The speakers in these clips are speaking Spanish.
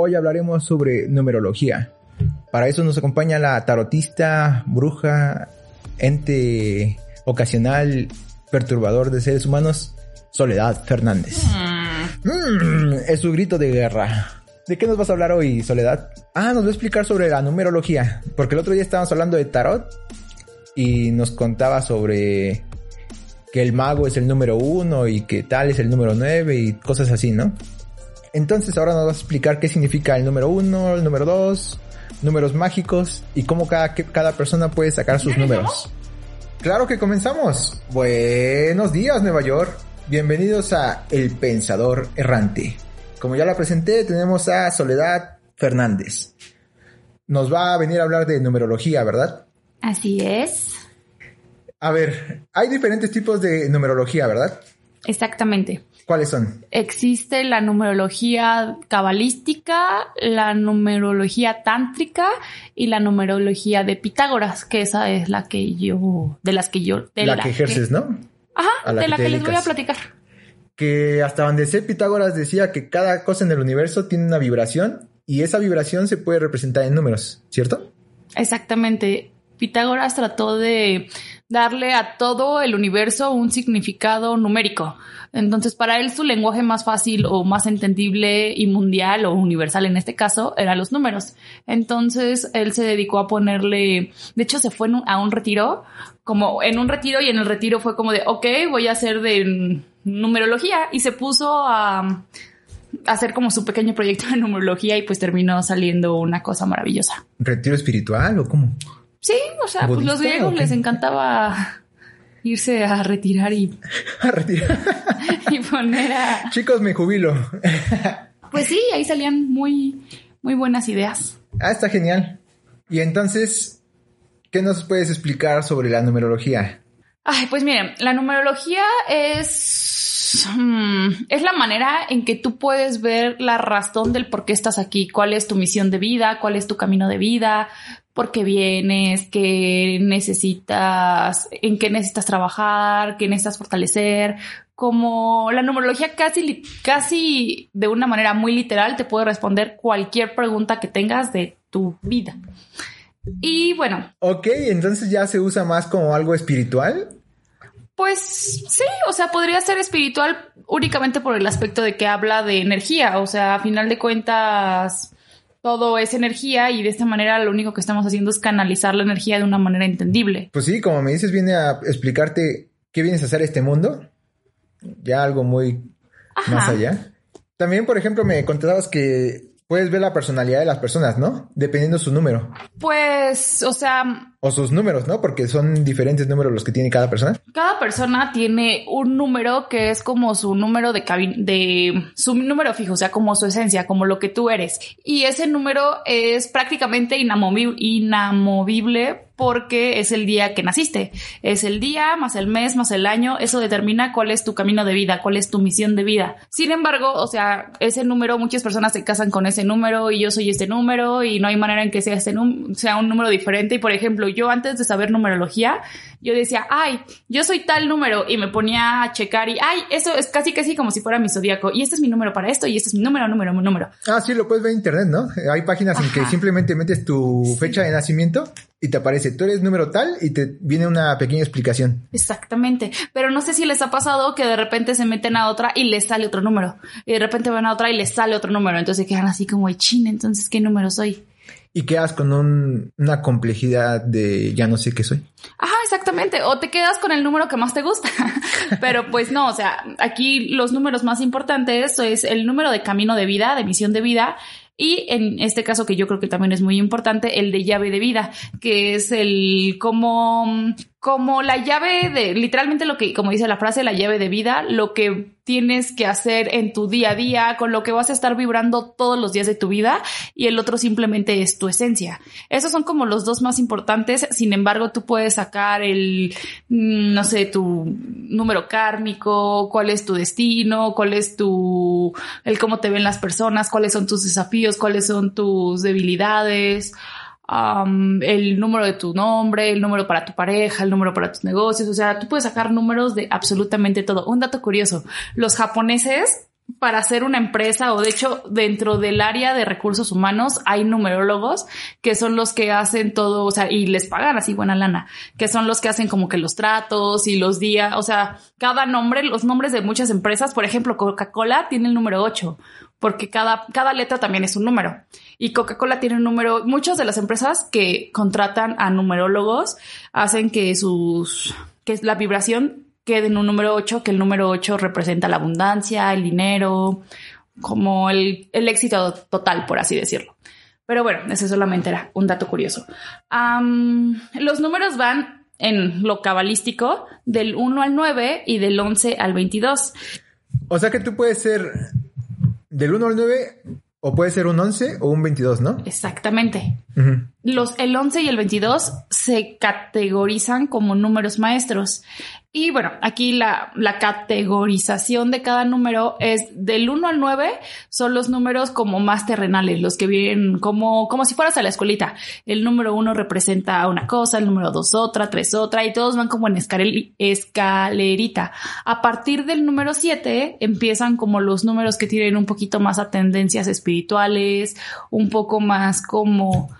Hoy hablaremos sobre numerología. Para eso nos acompaña la tarotista, bruja, ente ocasional, perturbador de seres humanos, Soledad Fernández. Mm, es su grito de guerra. ¿De qué nos vas a hablar hoy, Soledad? Ah, nos va a explicar sobre la numerología. Porque el otro día estábamos hablando de tarot y nos contaba sobre que el mago es el número uno y que tal es el número nueve y cosas así, ¿no? Entonces ahora nos vas a explicar qué significa el número uno, el número dos, números mágicos y cómo cada, cada persona puede sacar sus números. Claro que comenzamos. Buenos días, Nueva York. Bienvenidos a El Pensador Errante. Como ya la presenté, tenemos a Soledad Fernández. Nos va a venir a hablar de numerología, ¿verdad? Así es. A ver, hay diferentes tipos de numerología, ¿verdad? Exactamente. ¿Cuáles son? Existe la numerología cabalística, la numerología tántrica y la numerología de Pitágoras, que esa es la que yo, de las que yo... De la, que ejerces, ¿no? Ajá, de la que les voy a platicar. Que hasta donde sé, Pitágoras decía que cada cosa en el universo tiene una vibración y esa vibración se puede representar en números, ¿cierto? Exactamente. Pitágoras trató de darle a todo el universo un significado numérico. Entonces, para él su lenguaje más fácil o más entendible y mundial o universal en este caso eran los números. Entonces, él se dedicó a ponerle, de hecho, se fue a un retiro, como en un retiro y en el retiro fue como de, ok, voy a hacer de numerología y se puso a hacer como su pequeño proyecto de numerología y pues terminó saliendo una cosa maravillosa. ¿Retiro espiritual o cómo? Sí, o sea, pues los griegos les encantaba irse a retirar y... a retirar. y poner a... Chicos, me jubilo. pues sí, ahí salían muy, muy buenas ideas. Ah, está genial. Y entonces, ¿qué nos puedes explicar sobre la numerología? Ay, pues miren, la numerología es... Mm, es la manera en que tú puedes ver la razón del por qué estás aquí, cuál es tu misión de vida, cuál es tu camino de vida, por qué vienes, qué necesitas, en qué necesitas trabajar, qué necesitas fortalecer. Como la numerología casi, casi de una manera muy literal te puede responder cualquier pregunta que tengas de tu vida. Y bueno. Ok, entonces ya se usa más como algo espiritual. Pues sí, o sea, podría ser espiritual únicamente por el aspecto de que habla de energía, o sea, a final de cuentas, todo es energía y de esta manera lo único que estamos haciendo es canalizar la energía de una manera entendible. Pues sí, como me dices, viene a explicarte qué vienes a hacer este mundo. Ya algo muy más allá. También, por ejemplo, me contabas que puedes ver la personalidad de las personas, ¿no? Dependiendo su número. Pues, o sea... O sus números, ¿no? Porque son diferentes números los que tiene cada persona. Cada persona tiene un número que es como su número de de su número fijo, o sea, como su esencia, como lo que tú eres. Y ese número es prácticamente inamovible porque es el día que naciste. Es el día más el mes más el año. Eso determina cuál es tu camino de vida, cuál es tu misión de vida. Sin embargo, o sea, ese número, muchas personas se casan con ese número y yo soy este número y no hay manera en que sea, este sea un número diferente. Y por ejemplo, yo antes de saber numerología, yo decía, ay, yo soy tal número y me ponía a checar y, ay, eso es casi casi como si fuera mi zodíaco y este es mi número para esto y este es mi número, número, número. Ah, sí, lo puedes ver en internet, ¿no? Hay páginas en que simplemente metes tu fecha de nacimiento y te aparece, tú eres número tal y te viene una pequeña explicación. Exactamente, pero no sé si les ha pasado que de repente se meten a otra y les sale otro número y de repente van a otra y les sale otro número, entonces quedan así como, chin, entonces, ¿qué número soy? Y quedas con una complejidad de ya no sé qué soy. Ajá, exactamente. O te quedas con el número que más te gusta. Pero pues no, o sea, aquí los números más importantes es el número de camino de vida, de misión de vida. Y en este caso que yo creo que también es muy importante, el de llave de vida, que es el cómo como la llave de, literalmente lo que, como dice la frase, la llave de vida, lo que tienes que hacer en tu día a día, con lo que vas a estar vibrando todos los días de tu vida, y el otro simplemente es tu esencia. Esos son como los dos más importantes, sin embargo, tú puedes sacar el, mm, no sé, tu número kármico, cuál es tu destino, cuál es tu, el cómo te ven las personas, cuáles son tus desafíos, cuáles son tus debilidades el número de tu nombre, el número para tu pareja, el número para tus negocios. O sea, tú puedes sacar números de absolutamente todo. Un dato curioso, los japoneses para hacer una empresa o de hecho dentro del área de recursos humanos hay numerólogos que son los que hacen todo, o sea, y les pagan así buena lana, que son los que hacen como que los tratos y los días, o sea, cada nombre, los nombres de muchas empresas, por ejemplo, Coca-Cola tiene el número 8 porque cada, cada letra también es un número. Y Coca-Cola tiene un número, muchas de las empresas que contratan a numerólogos hacen que sus, que la vibración quede en un número 8, que el número 8 representa la abundancia, el dinero, como el, el éxito total, por así decirlo. Pero bueno, ese solamente era un dato curioso. los números van en lo cabalístico del 1 al 9 y del 11 al 22. O sea que tú puedes ser del 1 al 9 o puede ser un 11 o un 22, ¿no? Exactamente. Los, el 11 y el 22 se categorizan como números maestros. Y bueno, aquí la, la, categorización de cada número es del 1 al 9 son los números como más terrenales, los que vienen como, como si fueras a la escuelita. El número 1 representa una cosa, el número 2 otra, 3 otra y todos van como en escalerita. A partir del número 7 empiezan como los números que tienen un poquito más a tendencias espirituales, un poco más como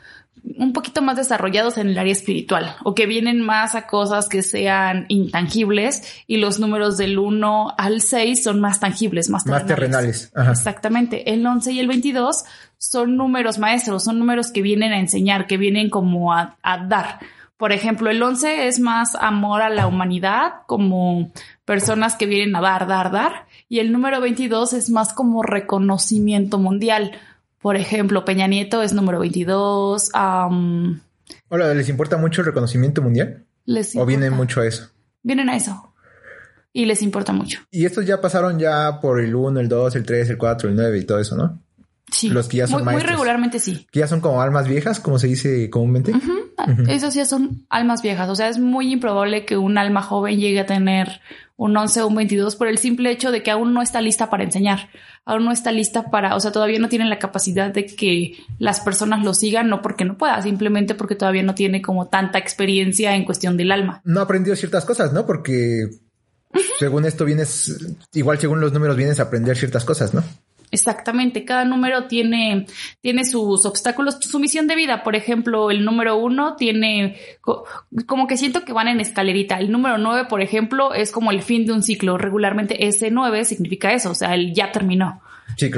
un poquito más desarrollados en el área espiritual o que vienen más a cosas que sean intangibles y los números del 1 al 6 son más tangibles, más terrenales. Más terrenales. Exactamente. El 11 y el 22 son números maestros, son números que vienen a enseñar, que vienen como a, a dar. Por ejemplo, el 11 es más amor a la humanidad, como personas que vienen a dar, dar, dar. Y el número 22 es más como reconocimiento mundial por ejemplo, Peña Nieto es número 22. Hola, ¿les importa mucho el reconocimiento mundial? Les ¿O vienen mucho a eso? Vienen a eso. Y les importa mucho. Y estos ya pasaron ya por el 1, el 2, el 3, el 4, el 9 y todo eso, ¿no? Sí. Los que ya son muy, muy regularmente sí. Que ya son como almas viejas, como se dice comúnmente. Esos ya son almas viejas. O sea, es muy improbable que un alma joven llegue a tener un 11 o un 22 por el simple hecho de que aún no está lista para enseñar, aún no está lista para, o sea, todavía no tiene la capacidad de que las personas lo sigan, no porque no pueda, simplemente porque todavía no tiene como tanta experiencia en cuestión del alma. No ha aprendido ciertas cosas, ¿no? Porque según esto vienes, igual según los números vienes a aprender ciertas cosas, ¿no? Exactamente, cada número tiene, tiene sus obstáculos, su misión de vida. Por ejemplo, el número uno tiene como que siento que van en escalerita. El número nueve, por ejemplo, es como el fin de un ciclo. Regularmente ese nueve significa eso, o sea, el ya terminó.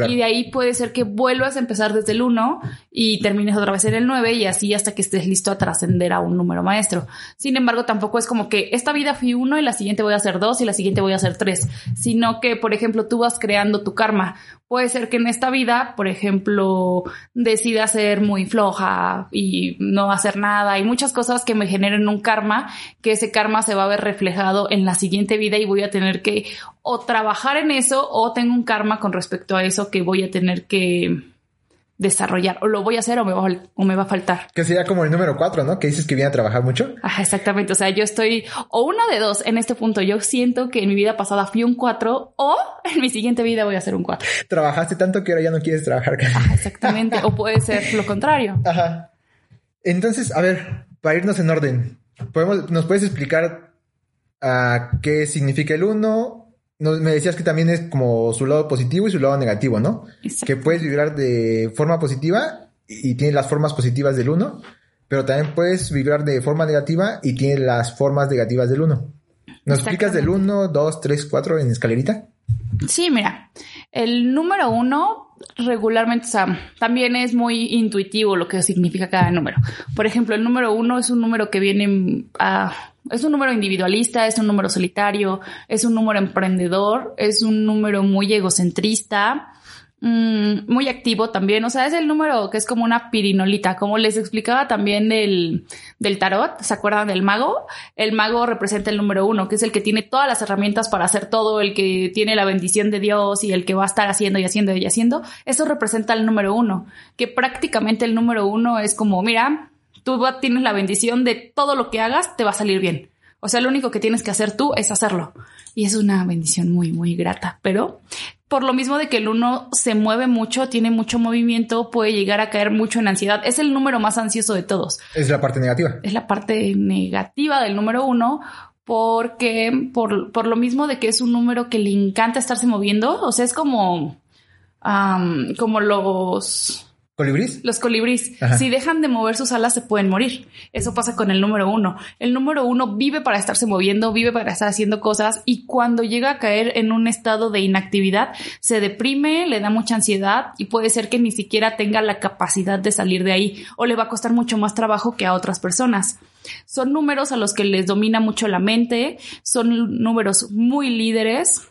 Y de ahí puede ser que vuelvas a empezar desde el 1 y termines otra vez en el 9 y así hasta que estés listo a trascender a un número maestro. Sin embargo, tampoco es como que esta vida fui 1 y la siguiente voy a hacer 2 y la siguiente voy a hacer 3, sino que, por ejemplo, tú vas creando tu karma. Puede ser que en esta vida, por ejemplo, decida ser muy floja y no hacer nada y muchas cosas que me generen un karma, que ese karma se va a ver reflejado en la siguiente vida y voy a tener que o trabajar en eso o tengo un karma con respecto a eso que voy a tener que desarrollar o lo voy a hacer o me va, o me va a faltar. Que sería como el número cuatro, ¿no? Que dices que viene a trabajar mucho. Ajá, exactamente. O sea, yo estoy o uno de dos en este punto. Yo siento que en mi vida pasada fui un cuatro o en mi siguiente vida voy a ser un cuatro. Trabajaste tanto que ahora ya no quieres trabajar. Ajá, exactamente. o puede ser lo contrario. Ajá. Entonces, a ver, para irnos en orden, podemos, ¿nos puedes explicar a ah, qué significa el uno, me decías que también es como su lado positivo y su lado negativo, ¿no? Que puedes vibrar de forma positiva y tiene las formas positivas del 1, pero también puedes vibrar de forma negativa y tiene las formas negativas del 1. ¿Nos explicas del 1, 2, 3, 4 en escalerita? Sí, mira, el número 1 regularmente, o sea, también es muy intuitivo lo que significa cada número. Por ejemplo, el número 1 es un número que viene a es un número individualista, es un número solitario, es un número emprendedor, es un número muy egocentrista, mm, muy activo también. O sea, es el número que es como una pirinolita, como les explicaba también del, del tarot. ¿Se acuerdan del mago? El mago representa el número uno, que es el que tiene todas las herramientas para hacer todo, el que tiene la bendición de Dios y el que va a estar haciendo y haciendo y haciendo. Eso representa el número uno, que prácticamente el número uno es como, mira, tú tienes la bendición de todo lo que hagas te va a salir bien. O sea, lo único que tienes que hacer tú es hacerlo. Y es una bendición muy, muy grata. Pero por lo mismo de que el uno se mueve mucho, tiene mucho movimiento, puede llegar a caer mucho en ansiedad. Es el número más ansioso de todos. Es la parte negativa. Es la parte negativa del número uno porque por, por lo mismo de que es un número que le encanta estarse moviendo, o sea, es como, como los ¿Colibrís? los colibríes, Ajá. si dejan de mover sus alas, se pueden morir. Eso pasa con el número uno. El número uno vive para estarse moviendo, vive para estar haciendo cosas y cuando llega a caer en un estado de inactividad, se deprime, le da mucha ansiedad y puede ser que ni siquiera tenga la capacidad de salir de ahí o le va a costar mucho más trabajo que a otras personas. Son números a los que les domina mucho la mente, son números muy líderes,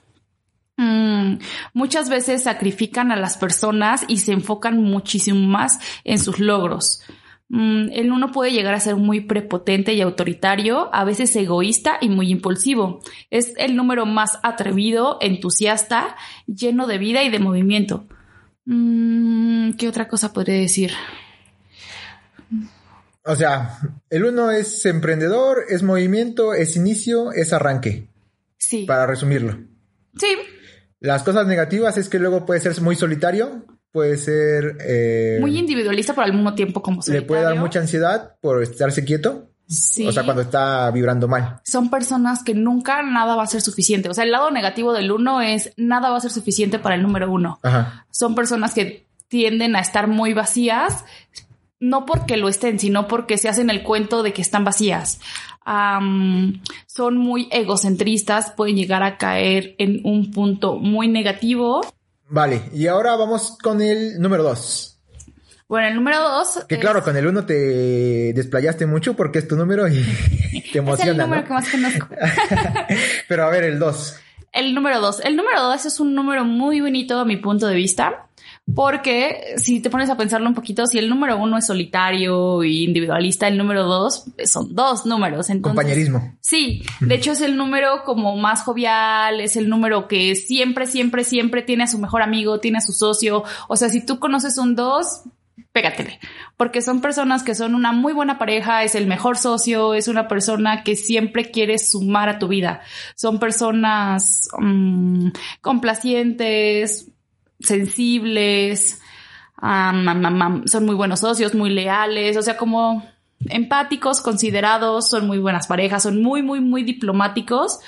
Mm, muchas veces sacrifican a las personas y se enfocan muchísimo más en sus logros. Mm, el uno puede llegar a ser muy prepotente y autoritario, a veces egoísta y muy impulsivo. Es el número más atrevido, entusiasta, lleno de vida y de movimiento. Mm, ¿Qué otra cosa podría decir? O sea, el uno es emprendedor, es movimiento, es inicio, es arranque, Sí. para resumirlo. Sí. Las cosas negativas es que luego puede ser muy solitario, puede ser... eh, Muy individualista, pero al mismo tiempo como le puede dar solitario. mucha ansiedad por estarse quieto, Sí. o sea, cuando está vibrando mal. son personas que nunca nada va a ser suficiente. O sea, el lado negativo del uno es nada va a ser suficiente para el número uno. Ajá. Son personas que tienden a estar muy vacías, no porque lo estén, sino porque se hacen el cuento de que están vacías. Son muy egocentristas, pueden llegar a caer en un punto muy negativo. Vale, y ahora vamos con el número dos. Bueno, el número dos. Que es- claro, con el uno te desplayaste mucho porque es tu número y te es emociona, el número ¿no? que más conozco. Pero a ver, el dos. El número dos. El número dos es un número muy bonito a mi punto de vista. Porque si te pones a pensarlo un poquito, si el número uno es solitario e individualista, el número dos son dos números. Entonces, Compañerismo. Sí, de hecho es el número como más jovial, es el número que siempre, siempre, siempre tiene a su mejor amigo, tiene a su socio. O sea, si tú conoces un dos, pégatele, porque son personas que son una muy buena pareja, es el mejor socio, es una persona que siempre quiere sumar a tu vida. Son personas mm, complacientes, sensibles, son muy buenos socios, muy leales, o sea, como empáticos, considerados, son muy buenas parejas, son muy, muy, muy diplomáticos,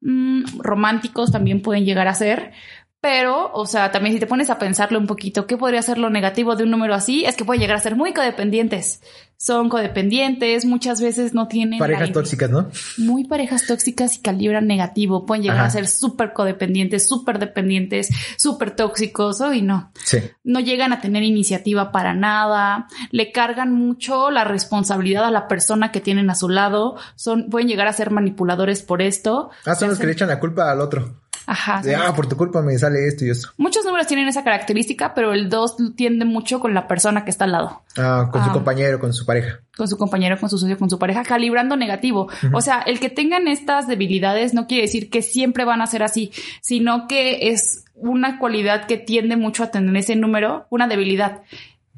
mm, románticos también pueden llegar a ser. Pero, o sea, también si te pones a pensarlo un poquito, ¿qué podría ser lo negativo de un número así? Es que pueden llegar a ser muy codependientes. Son codependientes, muchas veces no tienen... Parejas tóxicas, ¿no? muy parejas tóxicas y calibran negativo. Pueden llegar Ajá. a ser súper codependientes, súper dependientes, súper tóxicos. Hoy no. Sí. No llegan a tener iniciativa para nada. Le cargan mucho la responsabilidad a la persona que tienen a su lado. Son, pueden llegar a ser manipuladores por esto. Ah, son los que le echan la culpa al otro. Ajá. De, ah, por tu culpa me sale esto y eso. Muchos números tienen esa característica, pero el 2 tiende mucho con la persona que está al lado. Ah, con su Ah. compañero, con su pareja. con su compañero, con su socio, con su pareja, calibrando negativo. O sea, el que tengan estas debilidades no quiere decir que siempre van a ser así, sino que es una cualidad que tiende mucho a tener ese número, una debilidad.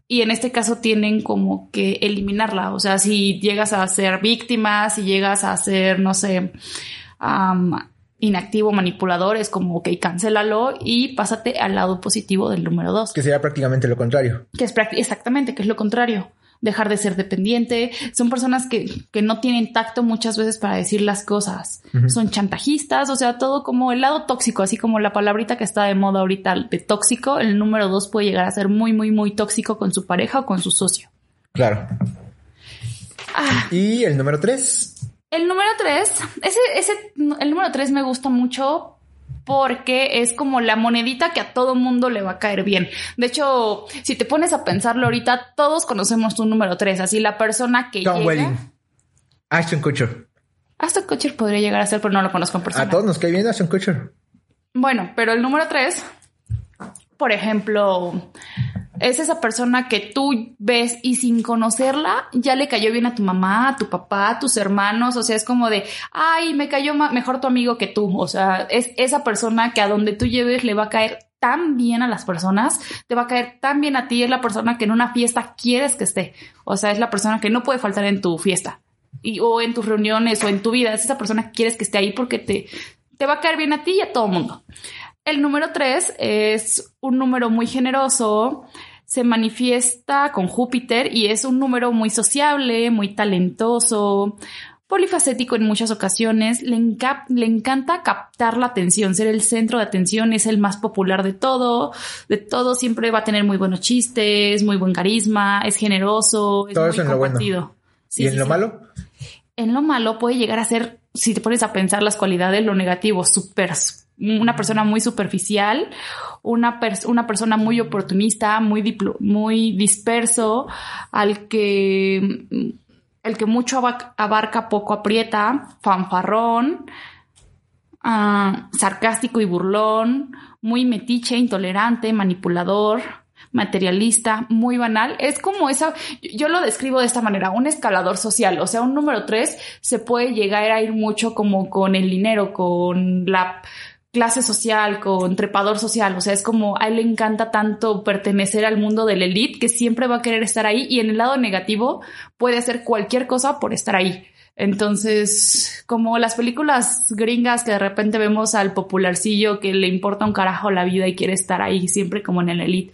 Y en este caso tienen como que eliminarla. O sea, si llegas a ser víctima, si llegas a ser, no sé, am, inactivo, manipulador, es como, ok, cancélalo y pásate al lado positivo del número dos Que sería prácticamente lo contrario. que es exactamente, que es lo contrario. Dejar de ser dependiente. Son personas que, que no tienen tacto muchas veces para decir las cosas. Son chantajistas, o sea, todo como el lado tóxico, así como la palabrita que está de moda ahorita de tóxico. El número dos puede llegar a ser muy, muy, muy tóxico con su pareja o con su socio. Claro. Ah, Y el número tres. El número tres, ese, ese, el número tres me gusta mucho porque es como la monedita que a todo mundo le va a caer bien. De hecho, si te pones a pensarlo ahorita, todos conocemos tu número tres, así la persona que Tom llega. Welling. Ashton Kutcher. Hasta Kutcher podría llegar a ser, pero no lo conozco en persona. A todos nos cae bien Ashton Kutcher. Bueno, pero el número tres, por ejemplo, es esa persona que tú ves y sin conocerla ya le cayó bien a tu mamá, a tu papá, a tus hermanos. O sea, es como de, ay, me cayó mejor tu amigo que tú. O sea, es esa persona que a donde tú lleves le va a caer tan bien a las personas, te va a caer tan bien a ti, es la persona que en una fiesta quieres que esté. O sea, es la persona que no puede faltar en tu fiesta. Y, o en tus reuniones o en tu vida, es esa persona que quieres que esté ahí porque te, te va a caer bien a ti y a todo el mundo. El número tres es un número muy generoso, se manifiesta con Júpiter y es un número muy sociable, muy talentoso. polifacético en muchas ocasiones, le, le, encanta captar la atención, ser el centro de atención, es el más popular de todo, de todo siempre va a tener muy buenos chistes, muy buen carisma, es generoso, es todo muy eso en lo bueno. ¿Y en lo malo? En lo malo puede llegar a ser, si te pones a pensar las cualidades, lo negativo, súper una persona muy superficial, una, una persona muy oportunista, muy, muy disperso, al que, el que mucho abarca poco aprieta, fanfarrón, ah, sarcástico y burlón, muy metiche, intolerante, manipulador, materialista, muy banal. Es como esa, yo lo describo de esta manera, un escalador social. O sea, un número tres se puede llegar a ir mucho como con el dinero, con la clase social, con trepador social. O sea, es como a él le encanta tanto pertenecer al mundo del elite que siempre va a querer estar ahí y en el lado negativo puede hacer cualquier cosa por estar ahí. Entonces, como las películas gringas que de repente vemos al popularcillo que le importa un carajo la vida y quiere estar ahí siempre como en el elite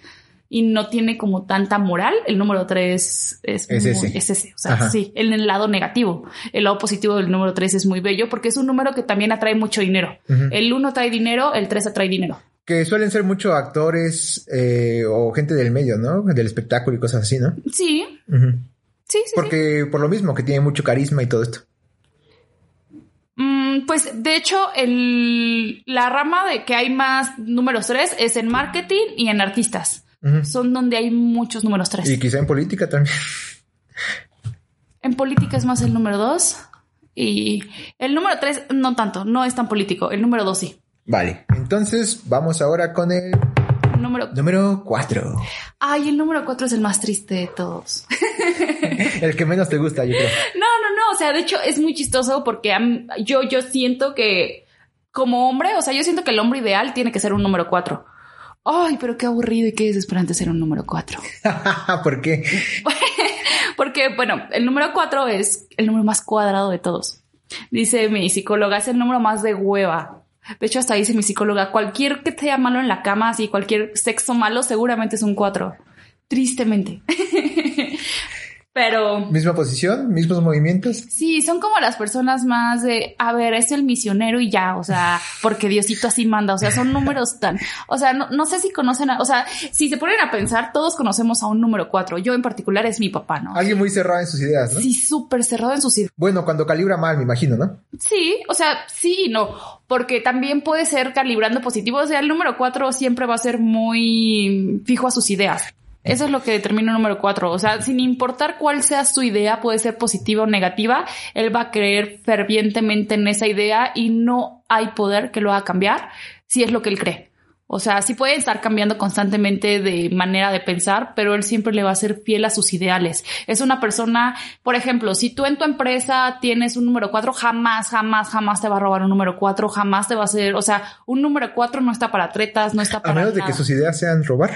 y no tiene como tanta moral, el número 3 es, es, ese. es ese. O sea, sí, en el lado negativo. El lado positivo del número 3 es muy bello porque es un número que también atrae mucho dinero. El 1 trae dinero, el 3 atrae dinero. Que suelen ser mucho actores eh, o gente del medio, ¿no? Del espectáculo y cosas así, ¿no? Sí. Sí, sí. Porque por lo mismo, que tiene mucho carisma y todo esto. Mm, pues de hecho, el, la rama de que hay más números 3 es en marketing y en artistas son donde hay muchos números tres. Y quizá en política también. En política es más el número dos. Y el número tres no tanto, no es tan político. El número dos sí. Vale, entonces vamos ahora con el número, número cuatro. Ay, el número cuatro es el más triste de todos. el que menos te gusta, yo creo. No, no, no. O sea, de hecho es muy chistoso porque yo, yo siento que como hombre, o sea, yo siento que el hombre ideal tiene que ser un número cuatro ay, pero qué aburrido y qué desesperante ser un número cuatro. ¿Por qué? Porque, bueno, el número cuatro es el número más cuadrado de todos. Dice mi psicóloga, es el número más de hueva. De hecho, hasta dice mi psicóloga, cualquier que sea malo en la cama, así cualquier sexo malo, seguramente es un cuatro. Tristemente. Pero. Misma posición, mismos movimientos. Sí, son como las personas más de, a ver, es el misionero y ya, o sea, porque Diosito así manda, o sea, son números tan, o sea, no, sé si conocen, o sea, si se ponen a pensar, todos conocemos a un número cuatro. Yo en particular es mi papá, ¿no? Alguien muy cerrado en sus ideas, ¿no? Sí, súper cerrado en sus ideas. Bueno, cuando calibra mal, me imagino, ¿no? Sí, o sea, sí y no, porque también puede ser calibrando positivo, o sea, el número cuatro siempre va a ser muy fijo a sus ideas. Eso es lo que determina el número cuatro. O sea, sin importar cuál sea su idea, puede ser positiva o negativa, él va a creer fervientemente en esa idea y no hay poder que lo haga cambiar si es lo que él cree. O sea, sí puede estar cambiando constantemente de manera de pensar, pero él siempre le va a ser fiel a sus ideales. Es una persona, por ejemplo, si tú en tu empresa tienes un número cuatro, jamás, jamás, jamás te va a robar un número cuatro, jamás te va a hacer, o sea, un número cuatro no está para tretas, no está para. A menos de que sus ideas sean robar.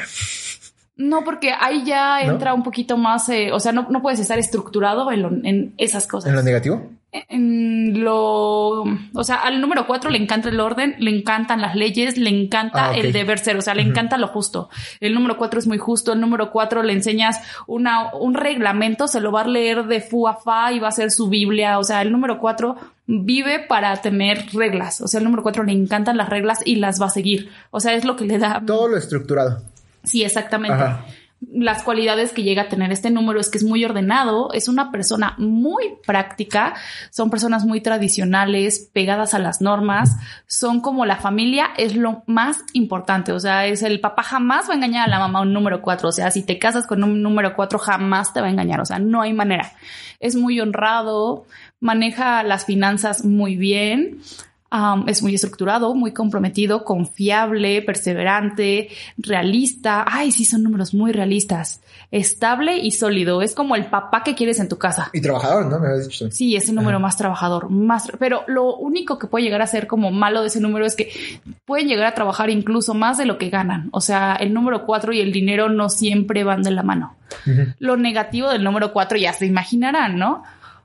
No, porque ahí ya entra un poquito más, eh, o sea, no, no, puedes estar estructurado en, en, esas cosas. ¿En lo negativo? En lo, o sea, al número cuatro le encanta el orden, le encantan las leyes, le encanta ah, el deber ser, o sea, le encanta lo justo. El número cuatro es muy justo, el número cuatro le enseñas una, un reglamento, se lo va a leer de fu a fa y va a ser su Biblia, o sea, el número cuatro vive para tener reglas, o sea, el número cuatro le encantan las reglas y las va a seguir, o sea, es lo que le da. Todo lo estructurado. Sí, exactamente. Las cualidades que llega a tener este número es que es muy ordenado, es una persona muy práctica, son personas muy tradicionales, pegadas a las normas, son como la familia, es lo más importante. O sea, es el papá jamás va a engañar a la mamá un número cuatro. O sea, si te casas con un número cuatro, jamás te va a engañar. O sea, no hay manera. Es muy honrado, maneja las finanzas muy bien es muy estructurado, muy comprometido, confiable, perseverante, realista. Ay, sí, son números muy realistas. Estable y sólido. Es como el papá que quieres en tu casa. Y trabajador, ¿no? Me habías dicho. Sí, es el número más trabajador, más. Pero lo único que puede llegar a ser como malo de ese número es que pueden llegar a trabajar incluso más de lo que ganan. O sea, el número cuatro y el dinero no siempre van de la mano. Lo negativo del número cuatro ya se imaginarán, ¿no?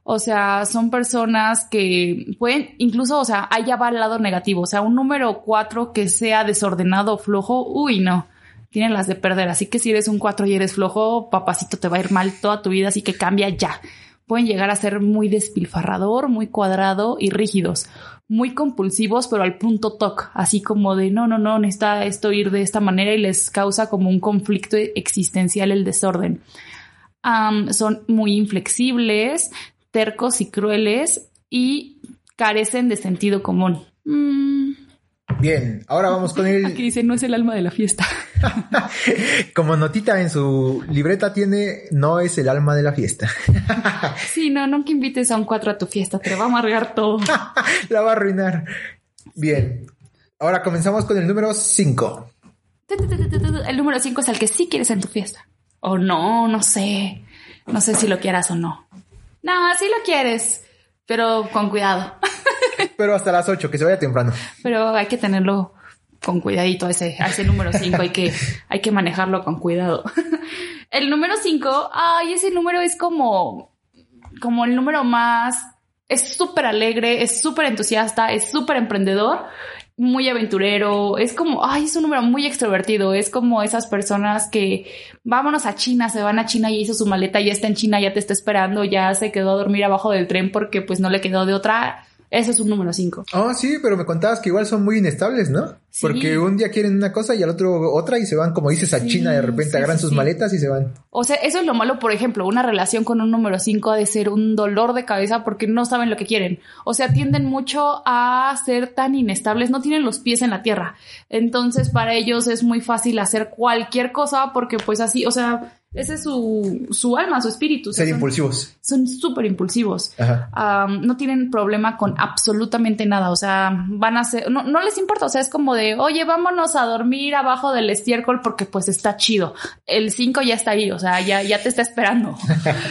O sea, son personas que pueden, incluso, o sea, allá va al lado negativo. O sea, un número cuatro que sea desordenado o flojo, uy, no. Tienen las de perder. Así que si eres un cuatro y eres flojo, papacito, te va a ir mal toda tu vida, así que cambia ya. pueden llegar a ser muy despilfarrador, muy cuadrado y rígidos, muy compulsivos, pero al punto toc, así como de no, no, no, necesita esto ir de esta manera y les causa como un conflicto existencial el desorden. son muy inflexibles, tercos y crueles y carecen de sentido común. Mm. Bien, ahora vamos con el... Aquí dice, no es el alma de la fiesta. Como notita en su libreta tiene, no es el alma de la fiesta. sí, no, nunca invites a un cuatro a tu fiesta, te va a amargar todo. la va a arruinar. Bien, ahora comenzamos con el número 5. El número 5 es el que sí quieres en tu fiesta. O no, no sé. No sé si lo quieras o no. No, sí lo quieres, pero con cuidado. pero hasta las 8, que se vaya temprano. Pero hay que tenerlo con cuidadito ese, ese número 5, hay que, hay que manejarlo con cuidado. el número 5, ay, ese número es como, como el número más, es súper alegre, es súper entusiasta, es súper emprendedor, muy aventurero, es como, ay, es un número muy extrovertido, es como esas personas que vámonos a China, se van a China y hizo su maleta, ya está en China, ya te está esperando, ya se quedó a dormir abajo del tren porque pues no le quedó de otra ese es un número 5. Oh, sí, pero me contabas que igual son muy inestables, ¿no? Porque un día quieren una cosa y al otro otra y se van, como dices, a China, de repente agarran sus maletas y se van. O sea, eso es lo malo, por ejemplo, una relación con un número 5 ha de ser un dolor de cabeza porque no saben lo que quieren. O sea, tienden mucho a ser tan inestables, no tienen los pies en la tierra. Entonces, para ellos es muy fácil hacer cualquier cosa porque pues así, o sea, ese es su, su alma, su espíritu. Ser impulsivos. Son súper impulsivos. no tienen problema con absolutamente nada. O sea, van a ser, no, no les importa. O sea, es como de, oye, vámonos a dormir abajo del estiércol porque pues está chido. El 5 ya está ahí. O sea, ya, ya te está esperando.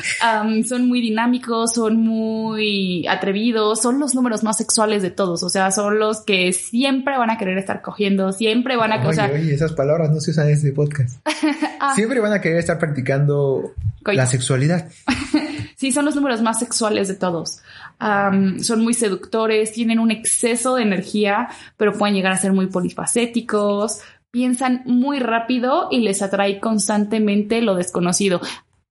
son muy dinámicos, son muy atrevidos, son los números más sexuales de todos. O sea, son los que siempre van a querer estar cogiendo, siempre van a... Oye, oye, esas palabras no se usan en este podcast. Ah. Siempre van a querer estar practicando la sexualidad. sí, son los números más sexuales de todos. son muy seductores, tienen un exceso de energía, pero pueden llegar a ser muy polifacéticos, piensan muy rápido y les atrae constantemente lo desconocido.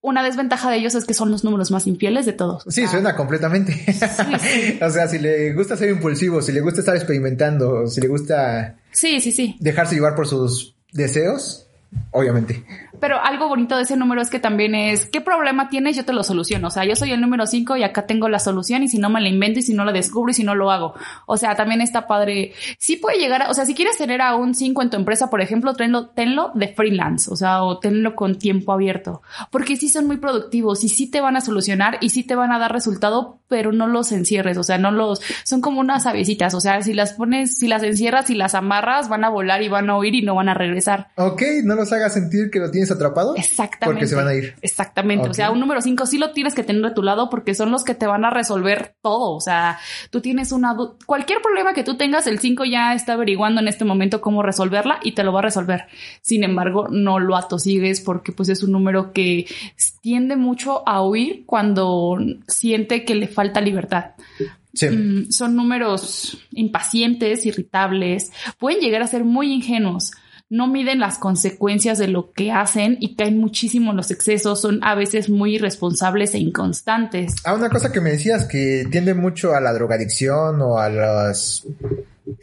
Una desventaja de ellos es que son los números más infieles de todos. Sí, suena completamente. o sea, si le gusta ser impulsivo, si le gusta estar experimentando, si le gusta... Sí, sí, sí. Dejarse llevar por sus deseos, obviamente. Pero algo bonito de ese número es que también es, ¿qué problema tienes? Yo te lo soluciono. O sea, yo soy el número 5 y acá tengo la solución y si no me la invento y si no la descubro y si no lo hago. O sea, también está padre. Sí puede llegar, a, o sea, si quieres tener a un 5 en tu empresa, por ejemplo, tenlo, tenlo de freelance, o sea, o tenlo con tiempo abierto. Porque sí son muy productivos y sí te van a solucionar y sí te van a dar resultado, pero no los encierres, o sea, no los, son como unas avecitas, o sea, si las pones, si las encierras y las amarras, van a volar y van a huir y no van a regresar. Ok, no los hagas sentir que lo tienes atrapado. Exactamente. Porque se van a ir. Exactamente. O sea, un número 5 sí lo tienes que tener a tu lado porque son los que te van a resolver todo. O sea, tú tienes una cualquier problema que tú tengas, el 5 ya está averiguando en este momento cómo resolverla y te lo va a resolver. Sin embargo, no lo atosigues porque pues es un número que tiende mucho a huir cuando siente que le falta libertad. Sí. Mm, son números impacientes, irritables, pueden llegar a ser muy ingenuos no miden las consecuencias de lo que hacen y caen muchísimo en los excesos, son a veces muy irresponsables e inconstantes. Ah, una cosa que me decías que tiende mucho a la drogadicción o a las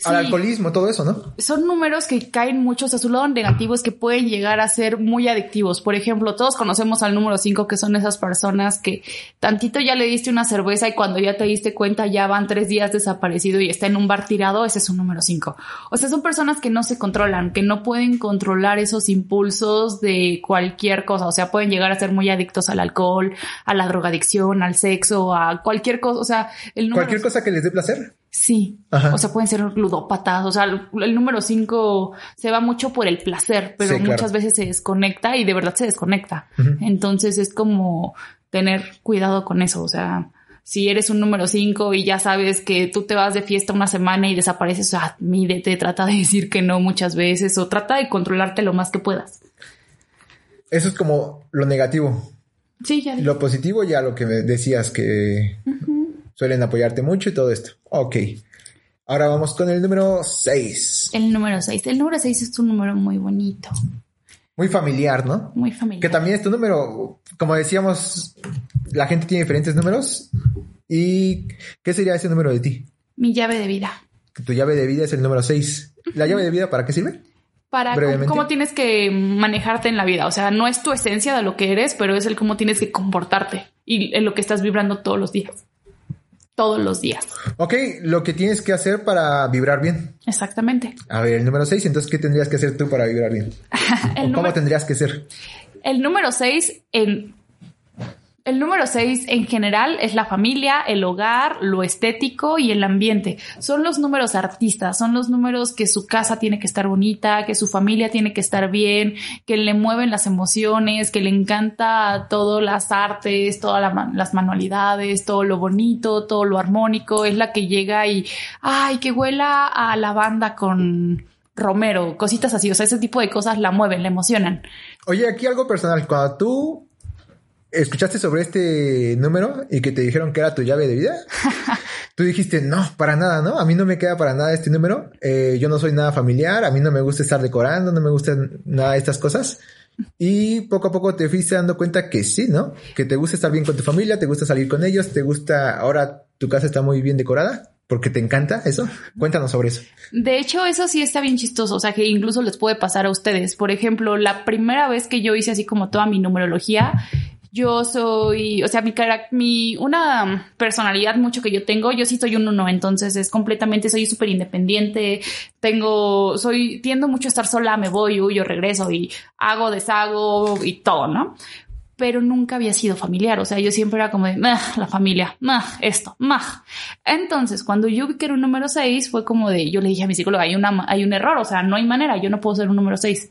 al alcoholismo, todo eso, ¿no? Son números que caen muchos a su lado negativo, es que pueden llegar a ser muy adictivos. Por ejemplo, todos conocemos al número 5, que son esas personas que tantito ya le diste una cerveza y cuando ya te diste cuenta ya van tres días desaparecido y está en un bar tirado, ese es un número 5. O sea, son personas que no se controlan, que no pueden controlar esos impulsos de cualquier cosa. O sea, pueden llegar a ser muy adictos al alcohol, a la drogadicción, al sexo, a cualquier cosa. O sea, el número... Cualquier cosa que les dé placer. Sí. O sea, pueden ser ludópatas. O sea, el, número 5 se va mucho por el placer, pero muchas veces se desconecta y de verdad se desconecta. Entonces es como tener cuidado con eso. O sea, si eres un número 5 y ya sabes que tú te vas de fiesta una semana y desapareces, o sea, mídete, trata de decir que no muchas veces o trata de controlarte lo más que puedas. Eso es como lo negativo. Sí, ya. Lo positivo ya lo que me decías que suelen apoyarte mucho y todo esto. Ok. Ahora vamos con el número 6. El número 6. El número 6 es un número muy bonito. Muy familiar, ¿no? Muy familiar. Que también es tu número, como decíamos la gente tiene diferentes números. ¿Y qué sería ese número de ti? Mi llave de vida. Tu llave de vida es el número 6. ¿La llave de vida para qué sirve? Para cómo, cómo tienes que manejarte en la vida. O sea, no es tu esencia de lo que eres, pero es el cómo tienes que comportarte y en lo que estás vibrando todos los días. Todos los días. Ok, lo que tienes que hacer para vibrar bien. Exactamente. A ver, el número 6, entonces, ¿qué tendrías que hacer tú para vibrar bien? ¿O ¿Cómo número- tendrías que ser? El número 6 en el número 6 en general es la familia, el hogar, lo estético y el ambiente. Son los números artistas, son los números que su casa tiene que estar bonita, que su familia tiene que estar bien, que le mueven las emociones, que le encanta todo las artes, todas las manualidades, todo lo bonito, todo lo armónico. Es la que llega y, ay, que huela a lavanda con romero, cositas así. O sea, ese tipo de cosas la mueven, la emocionan. Oye, aquí algo personal. Cuando tú escuchaste sobre este número y que te dijeron que era tu llave de vida, tú dijiste, no, para nada, ¿no? A mí no me queda para nada este número. Eh, yo no soy nada familiar, a mí no me gusta estar decorando, no me gustan nada de estas cosas. Y poco a poco te fuiste dando cuenta que sí, ¿no? Que te gusta estar bien con tu familia, te gusta salir con ellos, te gusta, ahora tu casa está muy bien decorada, porque te encanta eso. Cuéntanos sobre eso. De hecho, eso sí está bien chistoso, o sea que incluso les puede pasar a ustedes. Por ejemplo, la primera vez que yo hice así como toda mi numerología, yo soy, o sea, mi cara, mi, una personalidad mucho que yo tengo, yo sí soy un uno, entonces es completamente, soy súper independiente, tengo, soy, tiendo mucho a estar sola, me voy, huyo, regreso y hago, deshago y todo, ¿no? pero nunca había sido familiar. O sea, yo siempre era como de "Meh, la familia, meh, esto, mah. Entonces, cuando yo vi que era un número 6, fue como de, yo le dije a mi psicóloga, hay, una, hay un error, o sea, no hay manera, yo no puedo ser un número 6.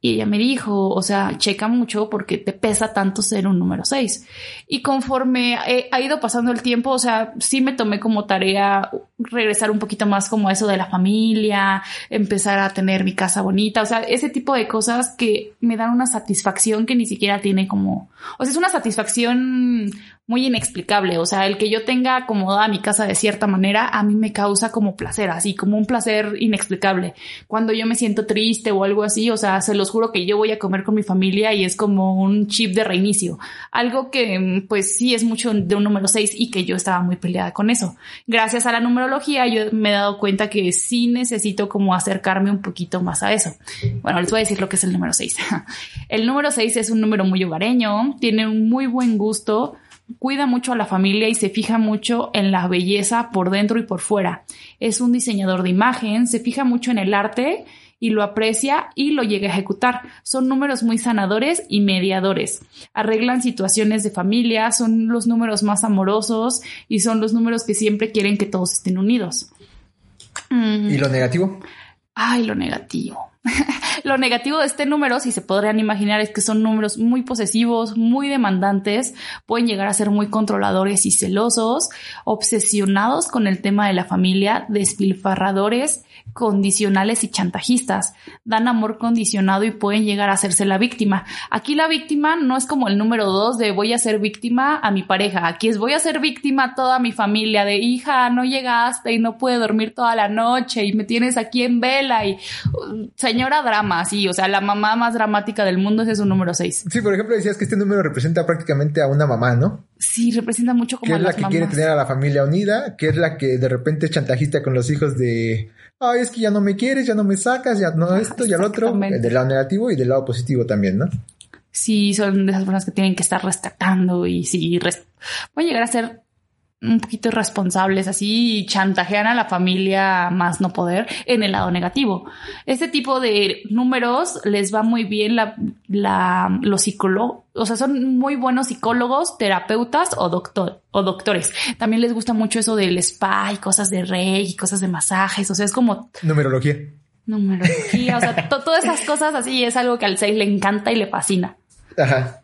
Y ella me dijo, o sea, checa mucho porque te pesa tanto ser un número 6. Y conforme ha ido pasando el tiempo, o sea, sí me tomé como tarea regresar un poquito más como eso de la familia, empezar a tener mi casa bonita, o sea, ese tipo de cosas que me dan una satisfacción que ni siquiera tiene como, o sea, es una satisfacción muy inexplicable, o sea, el que yo tenga acomodada mi casa de cierta manera, a mí me causa como placer, así como un placer inexplicable. Cuando yo me siento triste o algo así, o sea, se los juro que yo voy a comer con mi familia y es como un chip de reinicio. Algo que pues sí es mucho de un número 6 y que yo estaba muy peleada con eso. Gracias a la numerología yo me he dado cuenta que sí necesito como acercarme un poquito más a eso. Bueno, les voy a decir lo que es el número 6. El número 6 es un número muy hogareño, tiene un muy buen gusto, cuida mucho a la familia y se fija mucho en la belleza por dentro y por fuera. Es un diseñador de imagen, se fija mucho en el arte y lo aprecia y lo llega a ejecutar. Son números muy sanadores y mediadores. Arreglan situaciones de familia, son los números más amorosos y son los números que siempre quieren que todos estén unidos. Mm. ¿Y lo negativo? Ay, lo negativo. lo negativo de este número, si se podrían imaginar, es que son números muy posesivos, muy demandantes, pueden llegar a ser muy controladores y celosos, obsesionados con el tema de la familia, despilfarradores, condicionales y chantajistas. Dan amor condicionado y pueden llegar a hacerse la víctima. Aquí la víctima no es como el número dos de voy a ser víctima a mi pareja. Aquí es voy a ser víctima a toda mi familia de hija, no llegaste y no pude dormir toda la noche y me tienes aquí en vela y uh, señora drama, sí, o sea, la mamá más dramática del mundo ese es un número 6. Sí, por ejemplo, decías que este número representa prácticamente a una mamá, ¿no? Sí, representa mucho como Que a es la que mamás. quiere tener a la familia unida, que es la que de repente es chantajista con los hijos de, ay, es que ya no me quieres, ya no me sacas, ya no esto, ya lo otro, del lado negativo y del lado positivo también, ¿no? Sí, son de esas personas que tienen que estar rescatando y sí, res- pueden llegar a ser un poquito irresponsables así y chantajean a la familia más no poder en el lado negativo. Este tipo de números les va muy bien la, la, los psicólogos, o sea, son muy buenos psicólogos, terapeutas o doctor, o doctores. También les gusta mucho eso del spa y cosas de rey y cosas de masajes, o sea, es como Numerología. numerología, o sea, to- todas esas cosas así es algo que al 6 le encanta y le fascina. Ajá.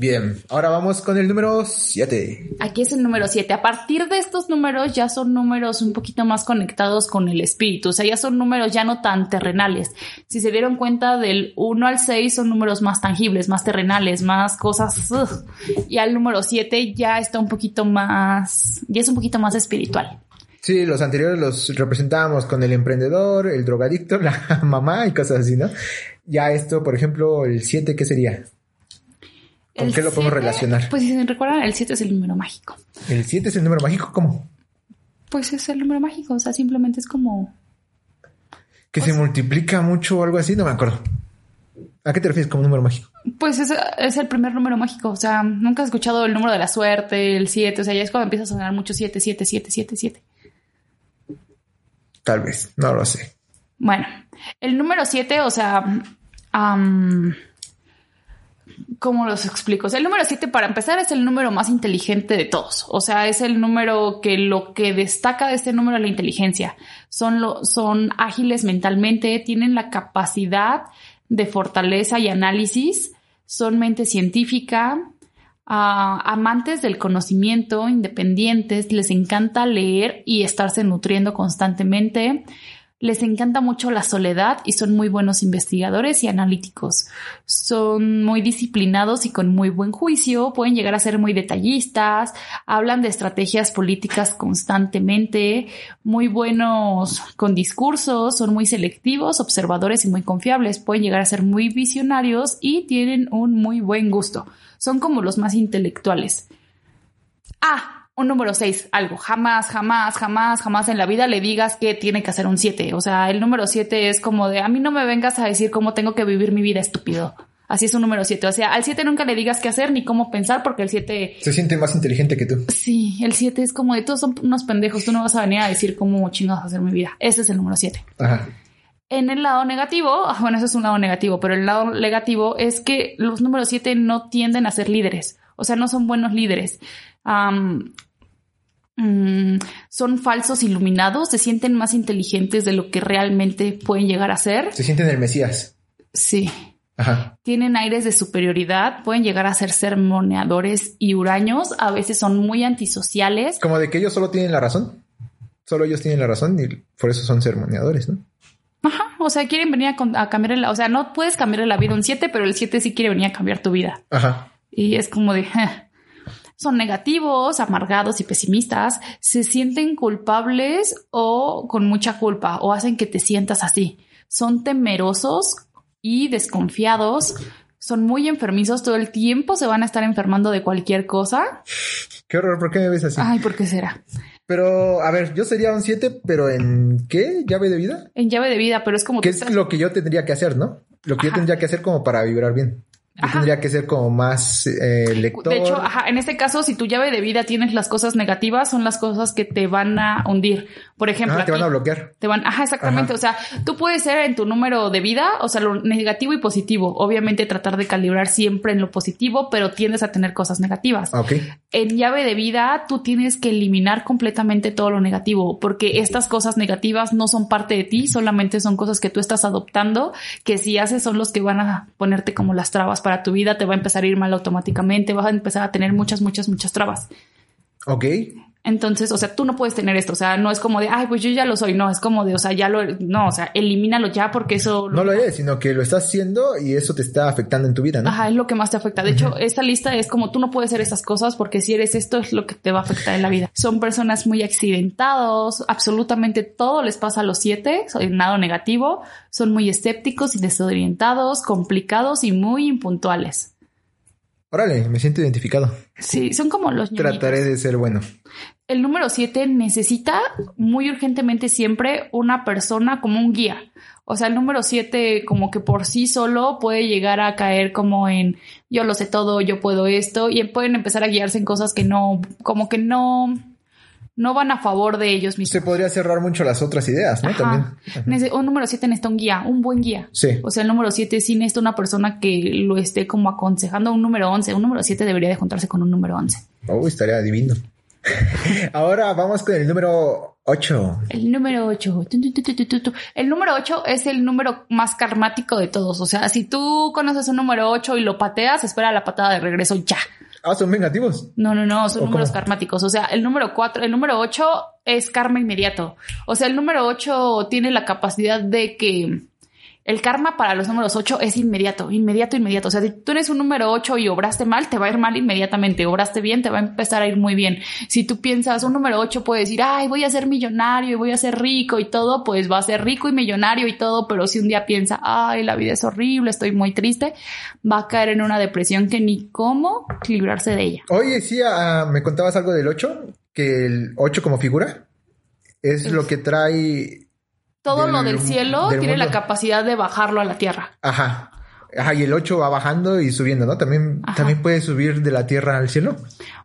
Bien, ahora vamos con el número 7. Aquí es el número 7. A partir de estos números ya son números un poquito más conectados con el espíritu, o sea, ya son números ya no tan terrenales. Si se dieron cuenta del 1 al 6 son números más tangibles, más terrenales, más cosas. ugh. Y al número 7 ya está un poquito más, ya es un poquito más espiritual. Sí, los anteriores los representábamos con el emprendedor, el drogadicto, la mamá y cosas así, ¿no? Ya esto, por ejemplo, el 7, ¿qué sería? ¿Con El qué lo podemos siete, relacionar? Pues si se recuerdan, el 7 es el número mágico. ¿El 7 es el número mágico? ¿Cómo? Pues es el número mágico, o sea, simplemente es como... ¿Que se multiplica mucho o algo así? No me acuerdo. ¿A qué te refieres como número mágico? Pues es, es el primer número mágico, o sea, nunca has escuchado el número de la suerte, el 7, o sea, ya es cuando empieza a sonar mucho 7, 7, 7, 7, 7. Tal vez, no lo sé. Bueno, el número 7, o sea, am, ¿cómo los explico? El número 7, para empezar, es el número más inteligente de todos. O sea, es el número que lo que destaca de este número es la inteligencia. Son, lo, son ágiles mentalmente, tienen la capacidad de fortaleza y análisis, son mente científica, ah, amantes del conocimiento, independientes, les encanta leer y estarse nutriendo constantemente. Les encanta mucho la soledad y son muy buenos investigadores y analíticos. Son muy disciplinados y con muy buen juicio, pueden llegar a ser muy detallistas, hablan de estrategias políticas constantemente, muy buenos con discursos, son muy selectivos, observadores y muy confiables, pueden llegar a ser muy visionarios y tienen un muy buen gusto. Son como los más intelectuales. Ah, un número 6, algo. Jamás, jamás, jamás, jamás en la vida le digas que tiene que hacer un 7. O sea, el número 7 es como de, a mí no me vengas a decir cómo tengo que vivir mi vida, estúpido. Así es un número 7. O sea, al 7 nunca le digas qué hacer ni cómo pensar porque el 7... Se siente más inteligente que tú. Sí, el 7 es como de todos son unos pendejos. Tú no vas a venir a decir cómo chingados hacer mi vida. Ese es el número 7. Ajá. En el lado negativo, bueno, eso es un lado negativo, pero el lado negativo es que los números 7 no tienden a ser líderes. O sea, no son buenos líderes. Am, mm, son falsos iluminados, se sienten más inteligentes de lo que realmente pueden llegar a ser. Se sienten el Mesías. Sí. Ajá. Tienen aires de superioridad, pueden llegar a ser sermoneadores y huraños, a veces son muy antisociales. Como de que ellos solo tienen la razón. Solo ellos tienen la razón y por eso son sermoneadores, ¿no? Ajá, o sea, quieren venir a, a cambiar la, o sea, no puedes cambiar la vida un 7, pero el 7 sí quiere venir a cambiar tu vida. Ajá. Y es como de, "Eh". Son negativos, amargados y pesimistas, se sienten culpables o con mucha culpa o hacen que te sientas así. Son temerosos y desconfiados, son muy enfermizos todo el tiempo, se van a estar enfermando de cualquier cosa. Qué horror, ¿por qué me ves así? Ay, ¿por qué será? Pero, a ver, yo sería un 7, pero ¿en qué? ¿Llave de vida? En llave de vida, pero es como ¿Qué que es estás- lo que yo tendría que hacer, no? Lo que yo tendría que hacer como para vibrar bien. Yo tendría que ser como más eh, lector. De hecho, ajá, en este caso, si tu llave de vida tienes las cosas negativas, son las cosas que te van a hundir. Por ejemplo, Ah, te van a bloquear. Te van, ajá, exactamente. Ajá. O sea, tú puedes ser en tu número de vida, o sea, lo negativo y positivo. Obviamente tratar de calibrar siempre en lo positivo, pero tiendes a tener cosas negativas. Ah, Ok. En llave de vida, tú tienes que eliminar completamente todo lo negativo, porque estas cosas negativas no son parte de ti, solamente son cosas que tú estás adoptando, que si haces son los que van a ponerte como las trabas para tu vida, te va a empezar a ir mal automáticamente, vas a empezar a tener muchas, muchas, muchas trabas. Ok. Entonces, o sea, tú no puedes tener esto. O sea, no es como de, ay, pues yo ya lo soy. No, es como de, o sea, ya lo, no, o sea, elimínalo ya porque eso. No lo eres, sino que lo estás haciendo y eso te está afectando en tu vida, ¿no? Ajá, es lo que más te afecta. De hecho, esta lista es como tú no puedes hacer esas cosas porque si eres esto es lo que te va a afectar en la vida. Son personas muy accidentados, absolutamente todo les pasa a los siete, nada negativo, son muy escépticos y desorientados, complicados y muy impuntuales. Órale, me siento identificado. Sí, son como los ñoñitos. Trataré de ser bueno. El número 7 necesita muy urgentemente siempre una persona como un guía. O sea, el número 7 como que por sí solo puede llegar a caer como en yo lo sé todo, yo puedo esto y pueden empezar a guiarse en cosas que no, como que no, no van a favor de ellos mismos. Se podría cerrar mucho las otras ideas, ¿no? Ajá. También. Ajá. Un número 7 necesita un guía, un buen guía. Sí. O sea, el número 7 sí necesita una persona que lo esté como aconsejando. Un número 11, un número 7 debería de juntarse con un número 11. Oh, estaría divino. Ahora vamos con el número 8. El número 8. El número 8 es el número más karmático de todos. O sea, si tú conoces un número 8 y lo pateas, espera la patada de regreso ya. Ah, son vengativos. No, no, no, son ¿O números cómo? karmáticos. O sea, el número 4, el número 8 es karma inmediato. O sea, el número 8 tiene la capacidad de que el karma para los números 8 es inmediato, inmediato, inmediato. O sea, si tú eres un número 8 y obraste mal, te va a ir mal inmediatamente. Obraste bien, te va a empezar a ir muy bien. Si tú piensas, un número 8 puede decir, ay, voy a ser millonario y voy a ser rico y todo, pues va a ser rico y millonario y todo. Pero si un día piensa, ay, la vida es horrible, estoy muy triste, va a caer en una depresión que ni cómo librarse de ella. Oye, sí, ah, me contabas algo del 8, que el 8 como figura es lo que trae todo del- lo del cielo del tiene la capacidad de bajarlo a la tierra. Ajá. Ajá, y el 8 va bajando y subiendo, ¿no? También, Ajá. también puede subir de la tierra al cielo.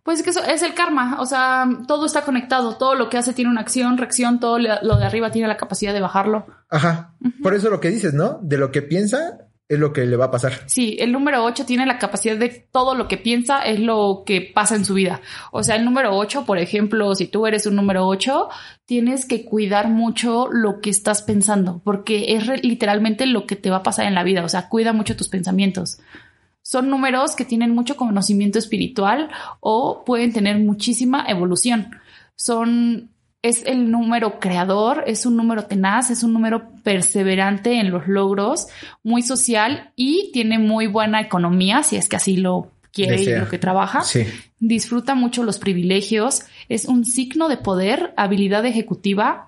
Pues es que eso es el karma, o sea, todo está conectado, todo lo que hace tiene una acción, reacción, todo lo de arriba tiene la capacidad de bajarlo. Ajá. Por eso lo que dices, ¿no? De lo que piensa es lo que le va a pasar. Sí, el número 8 tiene la capacidad de todo lo que piensa es lo que pasa en su vida. O sea, el número 8, por ejemplo, si tú eres un número 8, tienes que cuidar mucho lo que estás pensando, porque es literalmente lo que te va a pasar en la vida. O sea, cuida mucho tus pensamientos. Son números que tienen mucho conocimiento espiritual o pueden tener muchísima evolución. Son es el número creador, es un número tenaz, es un número perseverante en los logros, muy social y tiene muy buena economía, si es que así lo quiere y lo que trabaja. Sí. Disfruta mucho los privilegios, es un signo de poder, habilidad ejecutiva,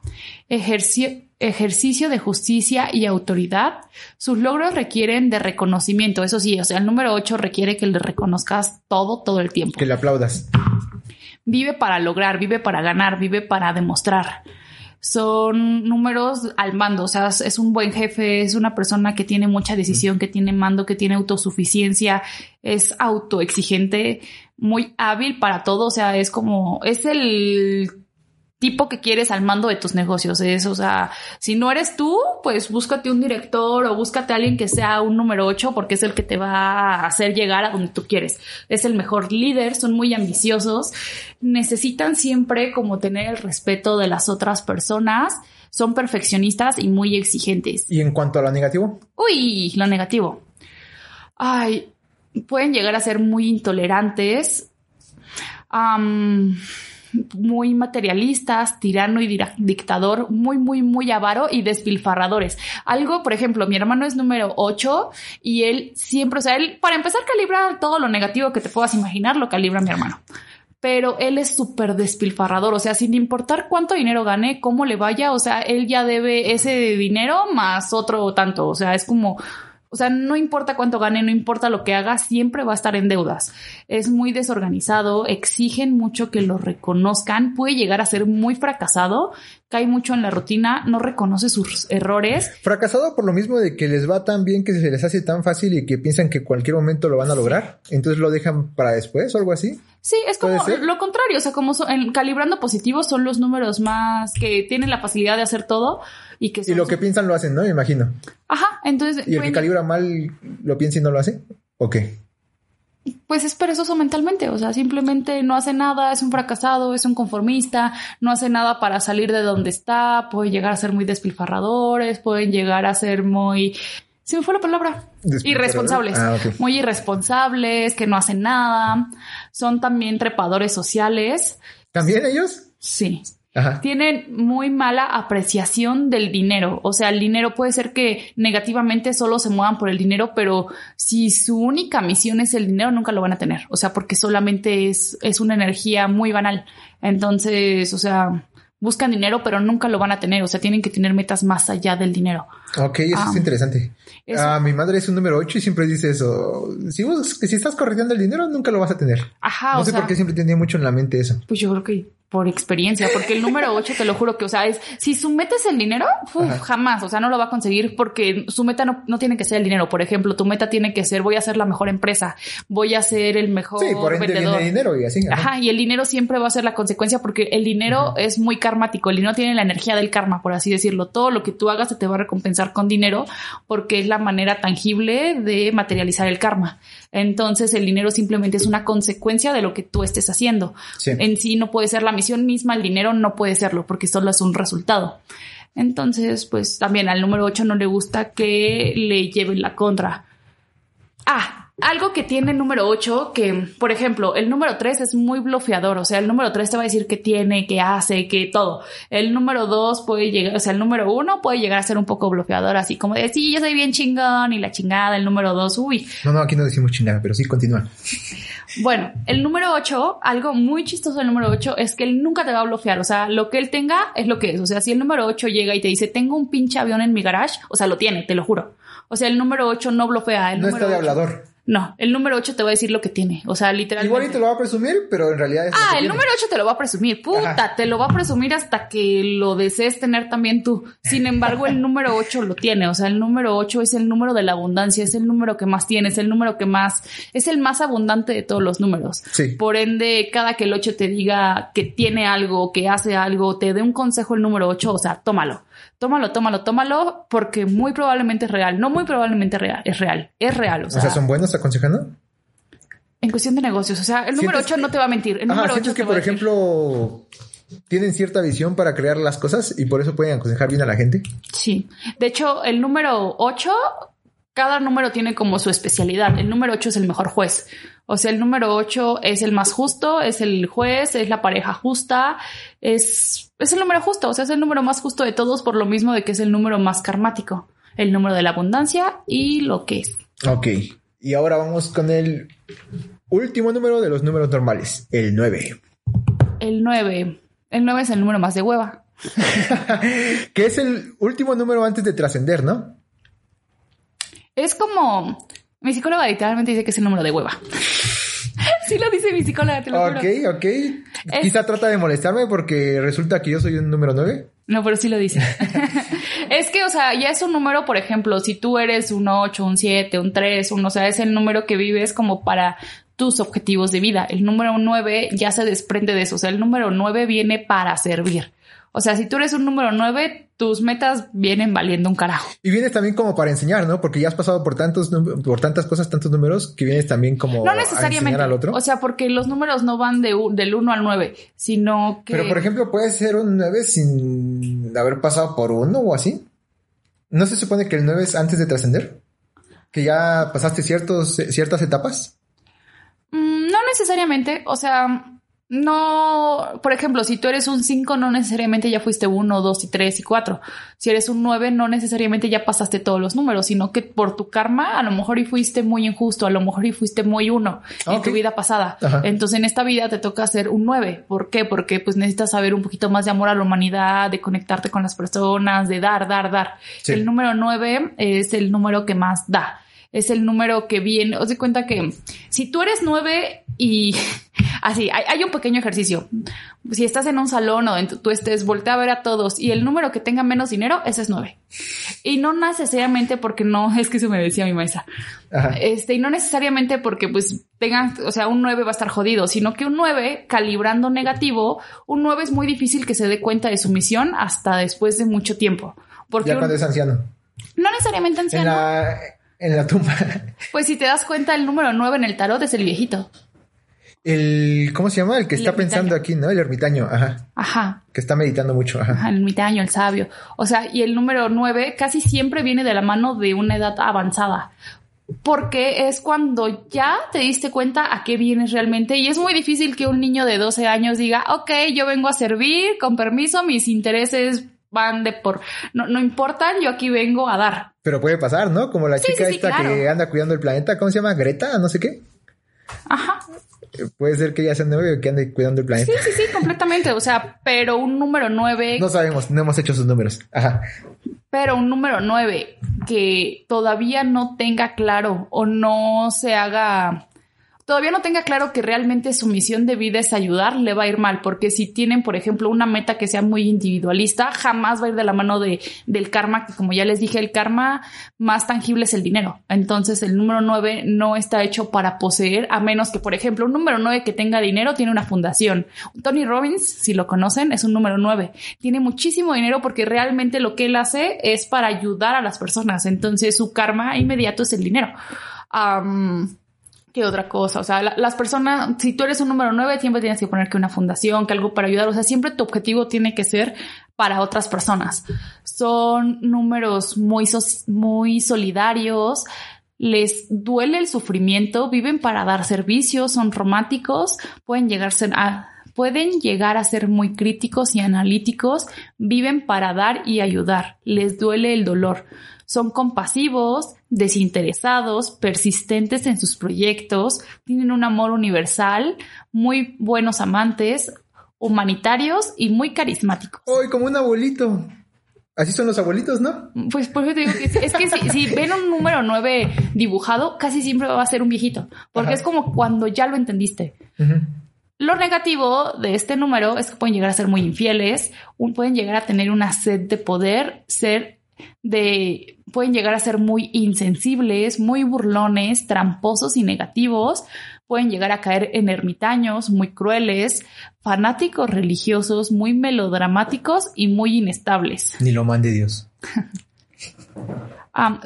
ejerci- ejercicio de justicia y autoridad. Sus logros requieren de reconocimiento, eso sí, o sea, el número 8 requiere que le reconozcas todo, todo el tiempo Que le aplaudas. Vive para lograr, vive para ganar, vive para demostrar. Son números al mando, o sea, es- un buen jefe, es una persona que tiene mucha decisión, que tiene mando, que tiene autosuficiencia, es autoexigente, muy hábil para todo, o sea, es como, es el tipo que quieres al mando de tus negocios. Es, o sea, si no eres tú, pues búscate un director o búscate a alguien que sea un número 8 porque es el que te va a hacer llegar a donde tú quieres. Es el mejor líder, son muy ambiciosos, necesitan siempre como tener el respeto de las otras personas, son perfeccionistas y muy exigentes. Y en cuanto a lo negativo, Uy, lo negativo. Ay, pueden llegar a ser muy intolerantes, muy materialistas, tirano y dictador, muy, muy, muy avaro y despilfarradores. Algo, por ejemplo, mi hermano es número 8 y él siempre, o sea, él, para empezar, calibra todo lo negativo que te puedas imaginar, lo calibra mi hermano pero él es súper despilfarrador, o sea, sin importar cuánto dinero gane, cómo le vaya, o sea, él ya debe ese dinero más otro tanto, o sea, es como, o sea, no importa cuánto gane, no importa lo que haga, siempre va a estar en deudas. Es muy desorganizado, exigen mucho que lo reconozcan, puede llegar a ser muy fracasado, cae mucho en la rutina, no reconoce sus errores. fracasado por lo mismo de que les va tan bien que se les hace tan fácil y que piensan que cualquier momento lo van a lograr. Entonces lo dejan para después o algo así. Sí, es como lo contrario, o sea, como en calibrando positivos son los números más que tienen la facilidad de hacer todo y que Y lo que piensan lo hacen, ¿no? Me imagino. Ajá, entonces Y el que calibra mal lo piensa y no lo hace. ¿O qué? Pues es perezoso mentalmente, o sea, simplemente no hace nada, es un fracasado, es un conformista, no hace nada para salir de donde está, puede llegar a ser muy despilfarradores, pueden llegar a ser muy se me fue la palabra. Irresponsables. Ah. Muy irresponsables, que no hacen nada. Son también trepadores sociales. ¿También ellos? Sí. Ajá. Tienen muy mala apreciación del dinero. O sea, el dinero puede ser que negativamente solo se muevan por el dinero, pero si su única misión es el dinero, nunca lo van a tener. O sea, porque solamente es, es una energía muy banal. Entonces, o sea, buscan dinero, pero nunca lo van a tener. O sea, tienen que tener metas más allá del dinero. Ok, eso Ah. es interesante. Eso. Ah, mi madre es un número 8 y siempre dice eso. Si, vos- si estás corriendo el dinero, nunca lo vas a tener. Ajá, no o sé sea. por qué siempre tenía mucho en la mente eso. Pues yo creo que por experiencia, porque el número 8 te lo juro que, o sea, es si su meta es el dinero, uf, jamás, o sea, no lo va a conseguir porque su meta no, no tiene que ser el dinero. Por ejemplo, tu meta tiene que ser voy a ser la mejor empresa, voy a ser el mejor Sí, por ende vendedor. viene dinero y así. Ajá, y el dinero siempre va a ser la consecuencia porque el dinero es muy karmático, el dinero tiene la energía del karma, por así decirlo. Todo lo que tú hagas se te va a recompensar con dinero porque es la manera tangible de materializar el karma. Entonces el dinero simplemente es una consecuencia de lo que tú estés haciendo. Sí. En sí no puede ser la misión misma, el dinero no puede serlo porque solo es un resultado. Entonces, pues también al número 8 no le gusta que le lleven la contra. Ah, algo que tiene el número 8, que por ejemplo, el número 3 es muy bloqueador, o sea, el número 3 te va a decir qué tiene, qué hace, qué todo. El número 2 puede llegar, o sea, el número 1 puede llegar a ser un poco bloqueador, así como de, sí, yo soy bien chingón y la chingada, el número 2, uy. No, no, aquí no decimos chingada, pero sí continúa. Bueno, el número 8, algo muy chistoso del número 8 es que él nunca te va a bloquear, o sea, lo que él tenga es lo que es, o sea, si el número 8 llega y te dice, tengo un pinche avión en mi garage, o sea, lo tiene, te lo juro. O sea, el número 8 no bloquea. El no número está de 8 hablador. No, el número 8 te va a decir lo que tiene. O sea, literalmente. Igual y te lo va a presumir, pero en realidad es. Ah, el tiene. número 8 te lo va a presumir. Puta, Ajá. te lo va a presumir hasta que lo desees tener también tú. Sin embargo, el número 8 lo tiene. O sea, el número 8 es el número de la abundancia, es el número que más tiene, es el número que más, es el más abundante de todos los números. Sí. Por ende, cada que el 8 te diga que tiene algo, que hace algo, te dé un consejo el número 8, o sea, tómalo. Tómalo, tómalo, tómalo, porque muy probablemente es real. No muy probablemente real, es real. Es real. O O sea, ¿son buenos aconsejando? en cuestión de negocios. O sea, el número ¿Sientes 8 no te va a mentir. El Ajá, número 8 sientes te que, por ejemplo, tienen cierta visión para crear las cosas y por eso pueden aconsejar bien a la gente. Sí. De hecho, el número 8, cada número tiene como su especialidad. El número 8 es el mejor juez. O sea, el número 8 es el más justo, es el juez, es la pareja justa, es, es el número justo. O sea, es el número más justo de todos por lo mismo de que es el número más karmático. El número de la abundancia y lo que es. Ok. Y ahora vamos con el último número de los números normales, el 9. El 9. El 9 es el número más de hueva. que es el último número antes de trascender, ¿no? Es como... Mi psicóloga literalmente dice que es el número de hueva. sí lo dice mi psicóloga, te lo juro. Ok, ok. Quizá trata de molestarme porque resulta que yo soy un número 9. No, pero sí lo dice. es que, o sea, ya es un número, por ejemplo, si tú eres un 8, un 7, un 3, un, o sea, es el número que vives como para tus objetivos de vida. El número 9 ya se desprende de eso. O sea, el número 9 viene para servir. O sea, si tú eres un número 9, tus metas vienen valiendo un carajo. Y vienes también como para enseñar, ¿no? Porque ya has pasado por tantos por tantas cosas, tantos números, que vienes también como No a necesariamente. enseñar al otro. O sea, porque los números no van de del 1 al 9, sino que... Pero por ejemplo, puede ser un 9 sin haber pasado por uno o así. ¿No se supone que el 9 es antes de trascender? ¿Que ya pasaste ciertos, ciertas etapas? Mm, No necesariamente, o sea, no, por ejemplo, si tú eres un 5, no necesariamente ya fuiste 1, 2 y 3 y 4. Si eres un 9, no necesariamente ya pasaste todos los números, sino que por tu karma a lo mejor y fuiste muy injusto, a lo mejor y fuiste muy 1 en tu vida pasada. Ajá. Entonces en esta vida te toca ser un 9. ¿Por qué? Porque pues necesitas saber un poquito más de amor a la humanidad, de conectarte con las personas, de dar, dar, dar. Sí. El número 9 es el número que más da. Es el número que viene. Os de cuenta que si tú eres 9 y así, hay, hay un pequeño ejercicio. Si estás en un salón o donde tú estés, voltea a ver a todos y el número que tenga menos dinero, ese es 9. Y no necesariamente porque no, es que eso me decía mi maestra. Ajá. Este, y no necesariamente porque pues tengan, o sea, un 9 va a estar jodido, sino que un 9 calibrando negativo, un 9 es muy difícil que se dé cuenta de su misión hasta después de mucho tiempo. Porque Ya un- cuando es anciano. no necesariamente En anciano. la, en la tumba. Pues si te das cuenta, el número 9 en el tarot es el viejito. El, ¿cómo se llama? El que El está ermitaño. pensando aquí, ¿no? El ermitaño, ajá. Ajá. Que está meditando mucho, ajá. Ajá, el ermitaño, el sabio. O sea, y el número 9 casi siempre viene de la mano de una edad avanzada. Porque es cuando ya te diste cuenta a qué vienes realmente. Y es muy difícil que un niño de 12 años diga, ok, yo vengo a servir, con permiso, mis intereses van de por... No, no importan, yo aquí vengo a dar. Pero puede pasar, ¿no? Como la Sí, chica sí, esta claro. que anda cuidando el planeta, ¿cómo se llama? Greta, no sé qué. Ajá. Eh, Puede ser que ella sea nueve que ande cuidando el planeta. Sí, sí, sí, completamente. O sea, pero un número 9 No sabemos, no hemos hecho sus números. Ajá. Pero un número 9 que todavía no tenga claro o no se haga, todavía no tenga claro que realmente su misión de vida es ayudar, le va a ir mal. Porque si tienen, por ejemplo, una meta que sea muy individualista, jamás va a ir de la mano de, del karma, que como ya les dije, el karma más tangible es el dinero. Entonces el número 9 no está hecho para poseer, a menos que, por ejemplo, un número 9 que tenga dinero tiene una fundación. Tony Robbins, si lo conocen, es un número 9. Tiene muchísimo dinero porque realmente lo que él hace es para ayudar a las personas. Entonces su karma inmediato es el dinero. ¿Qué otra cosa? O sea, la- las personas, si tú eres un número 9, siempre tienes que poner que una fundación, que algo para ayudar. O sea, siempre tu objetivo tiene que ser para otras personas. Son números muy, soci- muy solidarios. les duele el sufrimiento, viven para dar servicios, son románticos, pueden llegar a pueden llegar a ser muy críticos y analíticos, viven para dar y ayudar, les duele el dolor. Son compasivos, desinteresados, persistentes en sus proyectos, tienen un amor universal, muy buenos amantes, humanitarios y muy carismáticos. ¡Ay, como un abuelito! Así son los abuelitos, ¿no? Pues por eso te digo que es, que si, ven un número 9 dibujado, casi siempre va a ser un viejito, porque es como cuando ya lo entendiste. Lo negativo de este número es que pueden llegar a ser muy infieles, pueden llegar a tener una sed de poder, ser de, pueden llegar a ser muy insensibles, muy burlones, tramposos y negativos, pueden llegar a caer en ermitaños, muy crueles, fanáticos religiosos, muy melodramáticos y muy inestables. Ni lo mande Dios.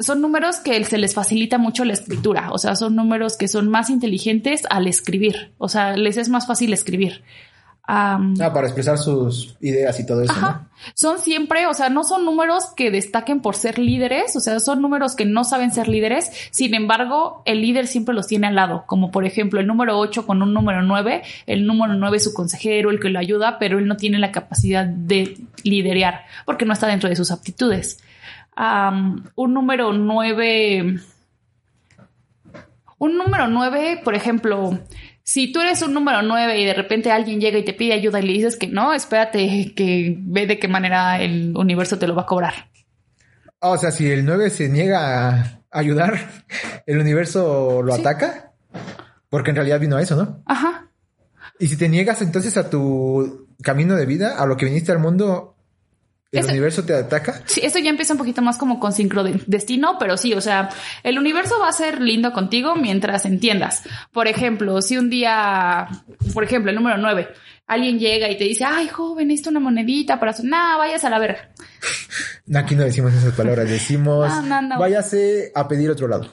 son números que se les facilita mucho la escritura, o sea, son números que son más inteligentes al escribir, o sea, les es más fácil escribir ah, para expresar sus ideas y todo eso. Son siempre, o sea, no son números que destaquen por ser líderes, o sea, son números que no saben ser líderes. Sin embargo, el líder siempre los tiene al lado, como por ejemplo el número 8 con un número 9. El número 9 es su consejero, el que lo ayuda, pero él no tiene la capacidad de liderear porque no está dentro de sus aptitudes. un número 9. Un número 9, por ejemplo, si tú eres un número 9 y de repente alguien llega y te pide ayuda y le dices que no, espérate que ve de qué manera el universo te lo va a cobrar. Ah, o sea, si el 9 se niega a ayudar, ¿el universo lo ataca? Porque en realidad vino a eso, ¿no? Ajá. Y si te niegas entonces a tu camino de vida, a lo que viniste al mundo, ¿El universo te ataca? Sí, eso ya empieza un poquito más como con sincrodestino, pero sí, o sea, el universo va a ser lindo contigo mientras entiendas. Por ejemplo, si un día, por ejemplo, el número 9, alguien llega y te dice, ay, joven, necesito una monedita para su... Nah, vayas a la verga. Aquí no decimos esas palabras, decimos, váyase a pedir otro lado.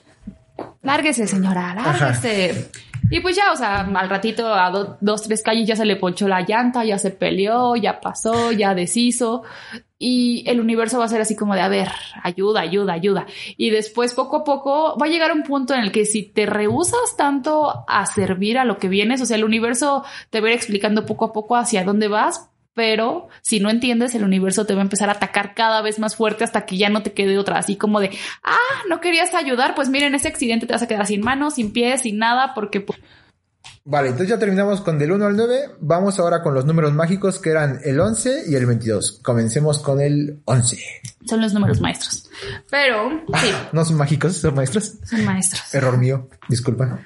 Lárguese, señora, lárguese. Y pues ya, o sea, al ratito a dos, tres calles ya se le ponchó la llanta, ya se peleó, ya pasó, ya deshizo. Y el universo va a ser así como de, a ver, ayuda, ayuda, ayuda. Y después, poco a poco, va a llegar un punto en el que si te rehusas tanto a servir a lo que vienes, o sea, el universo te va a ir explicando poco a poco hacia dónde vas, pero si no entiendes, el universo te va a empezar a atacar cada vez más fuerte hasta que ya no te quede otra, así como de, ah, no querías ayudar, pues miren, ese accidente te vas a quedar sin manos, sin pies, sin nada, porque... Vale, entonces ya terminamos con del 1 al 9, vamos ahora con los números mágicos que eran el 11 y el 22. Comencemos con el 11. Son los números maestros, pero... sí. no son mágicos, son maestros. Son maestros. Error mío, disculpa.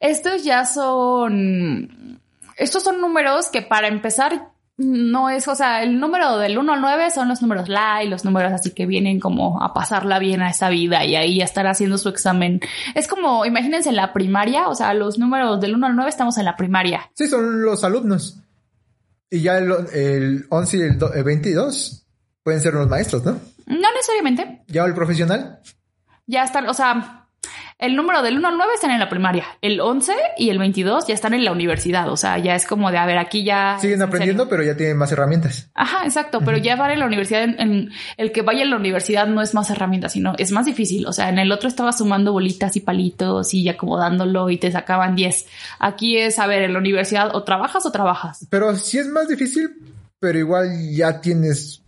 Estos ya son... Estos son números que para empezar no es, o sea, el número del 1 al 9 son los números y los números así que vienen como a pasarla bien a esa vida y ahí a estar haciendo su examen. Es como, imagínense en la primaria, o sea, los números del 1 al 9 estamos en la primaria. Sí, son los alumnos. Y ya el, el 11 y el, el 22 pueden ser los maestros, ¿no? No necesariamente. ¿Ya el profesional? Ya están, o sea, el número del 1 al 9 están en la primaria, el 11 y el 22 ya están en la universidad, o sea, ya es como de, a ver, aquí ya... Siguen aprendiendo, pero ya tienen más herramientas. Ajá, exacto, pero ya van en la universidad, en, el que vaya a la universidad no es más herramientas, sino es más difícil, o sea, en el otro estaba sumando bolitas y palitos y acomodándolo y te sacaban 10. Aquí es, a ver, en la universidad o trabajas o trabajas. Pero sí es más difícil, pero igual ya tienes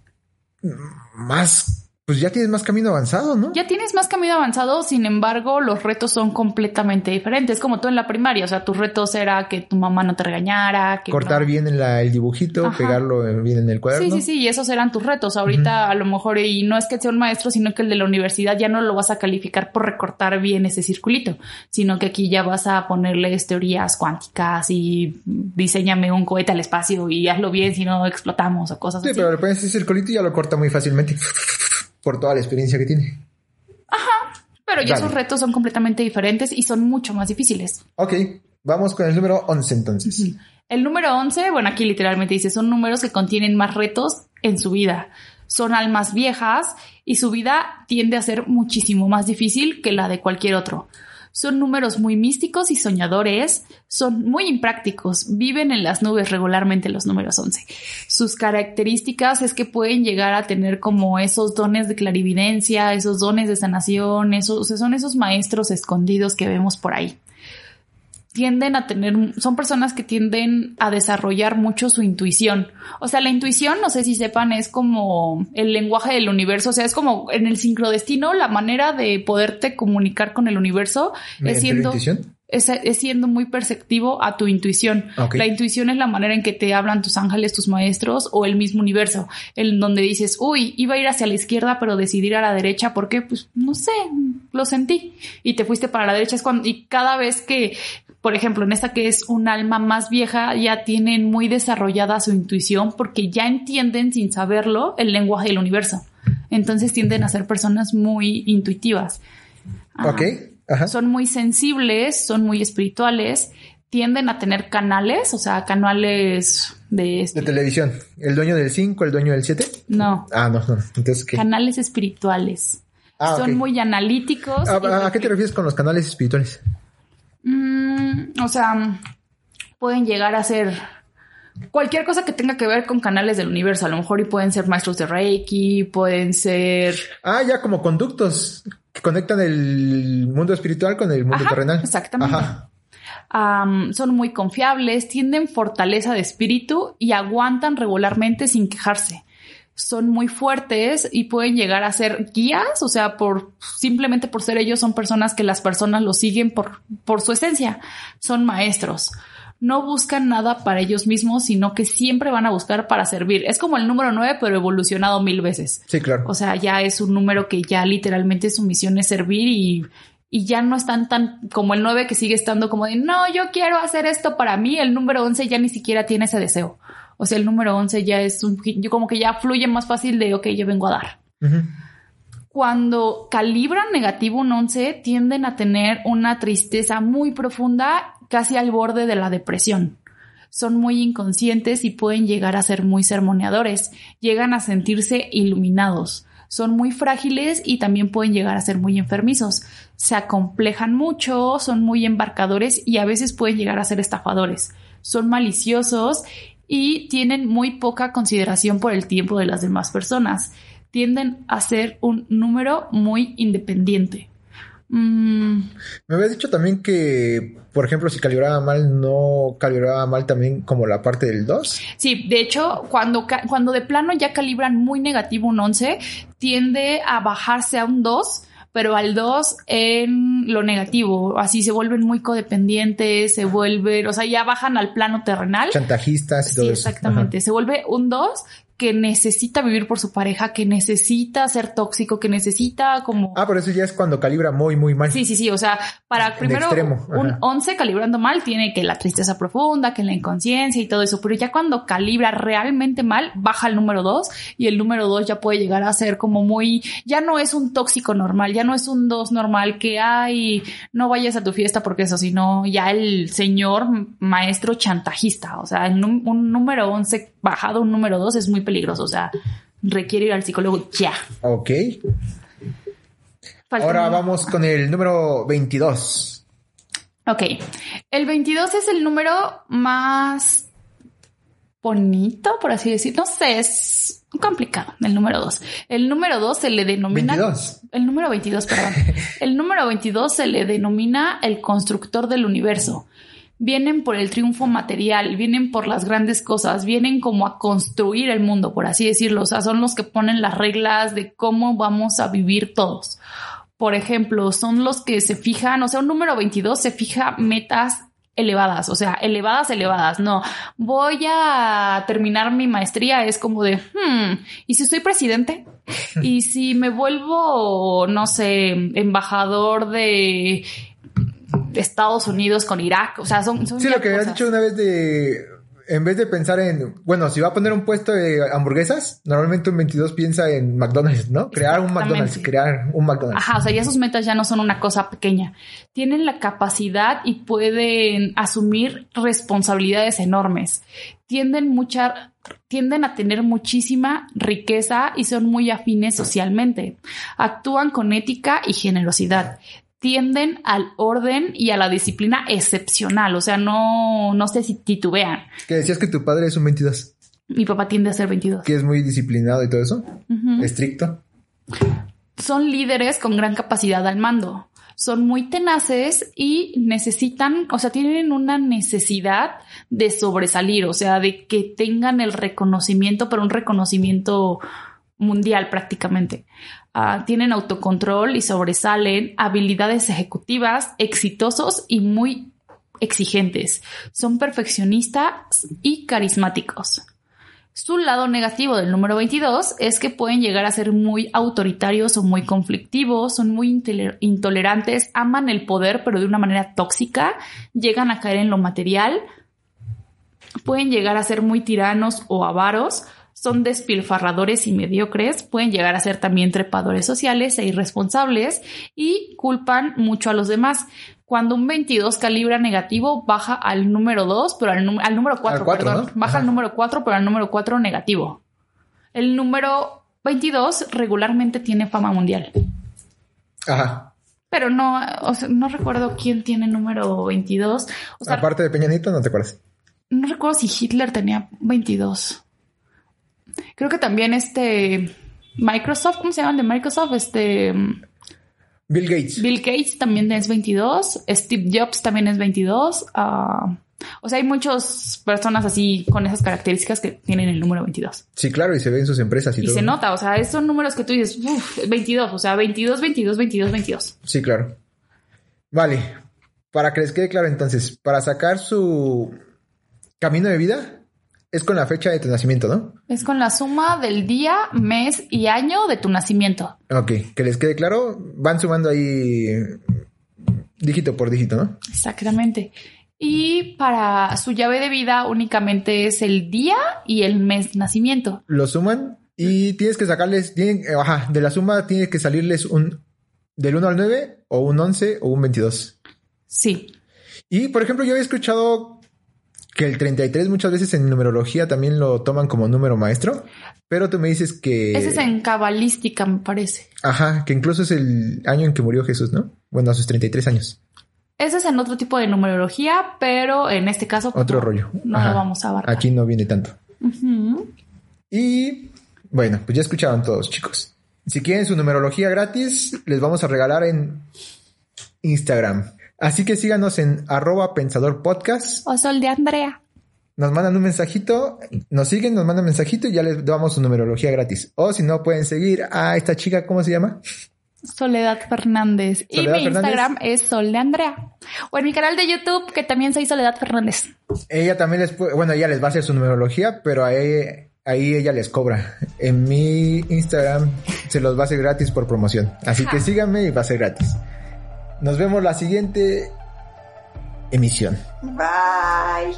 más pues ya tienes más camino avanzado, ¿no? Ya tienes más camino avanzado, sin embargo, los retos son completamente diferentes. Como tú en la primaria, o sea, tus retos era que tu mamá no te regañara, que cortar bien el dibujito, pegarlo bien en el cuaderno. Sí, sí, sí, y esos eran tus retos. Ahorita a lo mejor, y no es que sea un maestro, sino que el de la universidad ya no lo vas a calificar por recortar bien ese circulito, sino que aquí ya vas a ponerles teorías cuánticas y diseñame un cohete al espacio y hazlo bien si no explotamos o cosas así. Sí, pero le pones ese circulito y ya lo corta muy fácilmente por toda la experiencia que tiene. Ajá, pero ya esos retos son completamente diferentes y son mucho más difíciles. Ok, vamos con el número 11 entonces. El número 11, bueno, aquí literalmente dice, son números que contienen más retos en su vida. Son almas viejas y su vida tiende a ser muchísimo más difícil que la de cualquier otro. Son números muy místicos y soñadores, son muy imprácticos, viven en las nubes regularmente los números 11. Sus características es que pueden llegar a tener como esos dones de clarividencia, esos dones de sanación, esos, son esos maestros escondidos que vemos por ahí tienden a tener, son personas que tienden a desarrollar mucho su intuición. O sea, la intuición, no sé si sepan, es como el lenguaje del universo, o sea, es como en el sincrodestino, la manera de poderte comunicar con el universo es siendo... Es, es, siendo muy perceptivo a tu intuición. La intuición es la manera en que te hablan tus ángeles, tus maestros o el mismo universo, en donde dices, uy, iba a ir hacia la izquierda, pero decidí ir a la derecha porque, pues, no sé, lo sentí y te fuiste para la derecha. Es cuando, y cada vez que por ejemplo, en esta que es un alma más vieja, ya tienen muy desarrollada su intuición porque ya entienden sin saberlo el lenguaje del universo. Entonces tienden a ser personas muy intuitivas. Ok. Ajá. Son muy sensibles, son muy espirituales, tienden a tener canales, o sea, canales de... Este de televisión. ¿El dueño del 5, el dueño del 7? No. Ah, no, no. Entonces, ¿qué? Canales espirituales. Ah, son muy analíticos. ¿A, qué te refieres con los canales espirituales? Mm, o sea, pueden llegar a ser cualquier cosa que tenga que ver con canales del universo. A lo mejor y pueden ser maestros de Reiki, pueden ser. Ah, ya como conductos que conectan el mundo espiritual con el mundo terrenal. Exactamente. son muy confiables, tienen fortaleza de espíritu y aguantan regularmente sin quejarse son muy fuertes y pueden llegar a ser guías, o sea, por simplemente por ser ellos son personas que las personas los siguen por, por su esencia, son maestros. No buscan nada para ellos mismos, sino que siempre van a buscar para servir. Es como el número nueve, pero evolucionado mil veces. Sí, claro. O sea, ya es un número que ya literalmente su misión es servir y, y ya no están tan como el nueve que sigue estando como de, no, yo quiero hacer esto para mí. El número once ya ni siquiera tiene ese deseo. O sea, el número 11 ya es un, yo como que ya fluye más fácil de, ok, yo vengo a dar. Cuando calibran negativo un 11, tienden a tener una tristeza muy profunda, casi al borde de la depresión. Son muy inconscientes y pueden llegar a ser muy sermoneadores. Llegan a sentirse iluminados. Son muy frágiles y también pueden llegar a ser muy enfermizos. Se acomplejan mucho, son muy embarcadores y a veces pueden llegar a ser estafadores. Son maliciosos y tienen muy poca consideración por el tiempo de las demás personas. Tienden a ser un número muy independiente. Mm. Me habías dicho también que, por ejemplo, si calibraba mal, no calibraba mal también como la parte del 2. Sí, de hecho, cuando, cuando de plano ya calibran muy negativo un 11, tiende a bajarse a un 2 pero al 2 en lo negativo, así se vuelven muy codependientes, se vuelven, o sea, ya bajan al plano terrenal. Chantajistas y todo sí, Exactamente, se vuelve un 2 que necesita vivir por su pareja, que necesita ser tóxico, que necesita como... Ah, por eso ya es cuando calibra muy, muy mal. Sí, sí, sí. O sea, para primero un 11 calibrando mal tiene que la tristeza profunda, que la inconsciencia y todo eso, pero ya cuando calibra realmente mal, baja el número 2 y el número 2 ya puede llegar a ser como muy... Ya no es un tóxico normal, ya no es un 2 normal que, ay, no vayas a tu fiesta porque eso, sino ya el señor maestro chantajista. O sea, un, un número 11 bajado un número 2 es muy peligroso, o sea, requiere ir al psicólogo ya. Ok. Ahora vamos con el número 22. Ok, el 22 es el número más bonito, por así decir. No sé, es complicado, el número 2. El número 2 se le denomina... 22. El número 22, perdón. el número 22 se le denomina el constructor del universo vienen por el triunfo material, vienen por las grandes cosas, vienen como a construir el mundo, por así decirlo. O sea, son los que ponen las reglas de cómo vamos a vivir todos. Por ejemplo, son los que se fijan, o sea, un número 22 se fija metas elevadas, o sea, elevadas, elevadas. No, voy a terminar mi maestría, es como de, hmm, ¿y si soy presidente? ¿Y si me vuelvo, no sé, embajador de Estados Unidos con Irak. O sea, son. sí, lo que habías dicho una vez de. En vez de pensar en, bueno, si va a poner un puesto de hamburguesas, normalmente un 22 piensa en McDonald's, ¿no? Crear un McDonald's, crear un McDonald's. Ajá, o sea, ya sus metas ya no son una cosa pequeña. Tienen la capacidad y pueden asumir responsabilidades enormes. Tienden mucha, tienden a tener muchísima riqueza y son muy afines socialmente. Actúan con ética y generosidad tienden al orden y a la disciplina excepcional. O sea, no, no sé si titubean. Que decías que tu padre es un 22. Mi papá tiende a ser 22. Que es muy disciplinado y todo eso. Estricto. Son líderes con gran capacidad al mando. Son muy tenaces y necesitan, o sea, tienen una necesidad de sobresalir, o sea, de que tengan el reconocimiento, pero un reconocimiento mundial prácticamente. Ah, tienen autocontrol y sobresalen, habilidades ejecutivas, exitosos y muy exigentes. Son perfeccionistas y carismáticos. Su lado negativo del número 22 es que pueden llegar a ser muy autoritarios o muy conflictivos, son muy intolerantes, aman el poder pero de una manera tóxica, llegan a caer en lo material, pueden llegar a ser muy tiranos o avaros, son despilfarradores y mediocres, pueden llegar a ser también trepadores sociales e irresponsables y culpan mucho a los demás. Cuando un 22 calibra negativo baja al número 2, pero al, número 4, perdón, baja al número 4, pero al número 4 negativo. El número 22 regularmente tiene fama mundial. Ajá. Pero no, no recuerdo quién tiene número 22. Aparte de Peñanito, ¿no te acuerdas? No recuerdo si Hitler tenía 22. Creo que también este Microsoft, ¿cómo se llaman de Microsoft? Este Bill Gates. Bill Gates también es 22. Steve Jobs también es 22. Ah, o sea, hay muchas personas así con esas características que tienen el número 22. Sí, claro, y se ve en sus empresas y, y se nota, o sea, esos números que tú dices, uff, 22, o sea, 22, 22, 22, 22. Sí, claro. Vale, para que les quede claro entonces, para sacar su camino de vida, es con la fecha de tu nacimiento, ¿no? Es con la suma del día, mes y año de tu nacimiento. Ok, que les quede claro, van sumando ahí dígito por dígito, ¿no? Exactamente. Y para su llave de vida únicamente es el día y el mes de nacimiento. Lo suman y tienes que sacarles, tienen, eh, ajá, de la suma tiene que salirles un del 1 al 9 o un 11 o un 22. Sí. Y por ejemplo, yo había escuchado que el 33 muchas veces en numerología también lo toman como número maestro, pero tú me dices que... Ese es en cabalística, me parece. Ajá, que incluso es el año en que murió Jesús, ¿no? Bueno, a sus 33 años. Ese es en otro tipo de numerología, pero en este caso... Otro rollo. No lo vamos a abarcar. Aquí no viene tanto. Y bueno, pues ya escucharon todos, chicos. Si quieren su numerología gratis, les vamos a regalar en Instagram. Así que síganos en arroba pensador podcast. O sol de Andrea. Nos mandan un mensajito, nos siguen, nos mandan un mensajito y ya les damos su numerología gratis. O si no, pueden seguir a esta chica, ¿cómo se llama? Soledad Fernández. y mi Instagram es Sol de Andrea. O en mi canal de YouTube, que también soy Soledad Fernández. Ella también les puede, bueno, ella les va a hacer su numerología, pero ahí, ahí ella les cobra. En mi Instagram se los va a hacer gratis por promoción. Así que síganme y va a ser gratis. Nos vemos la siguiente emisión. Bye.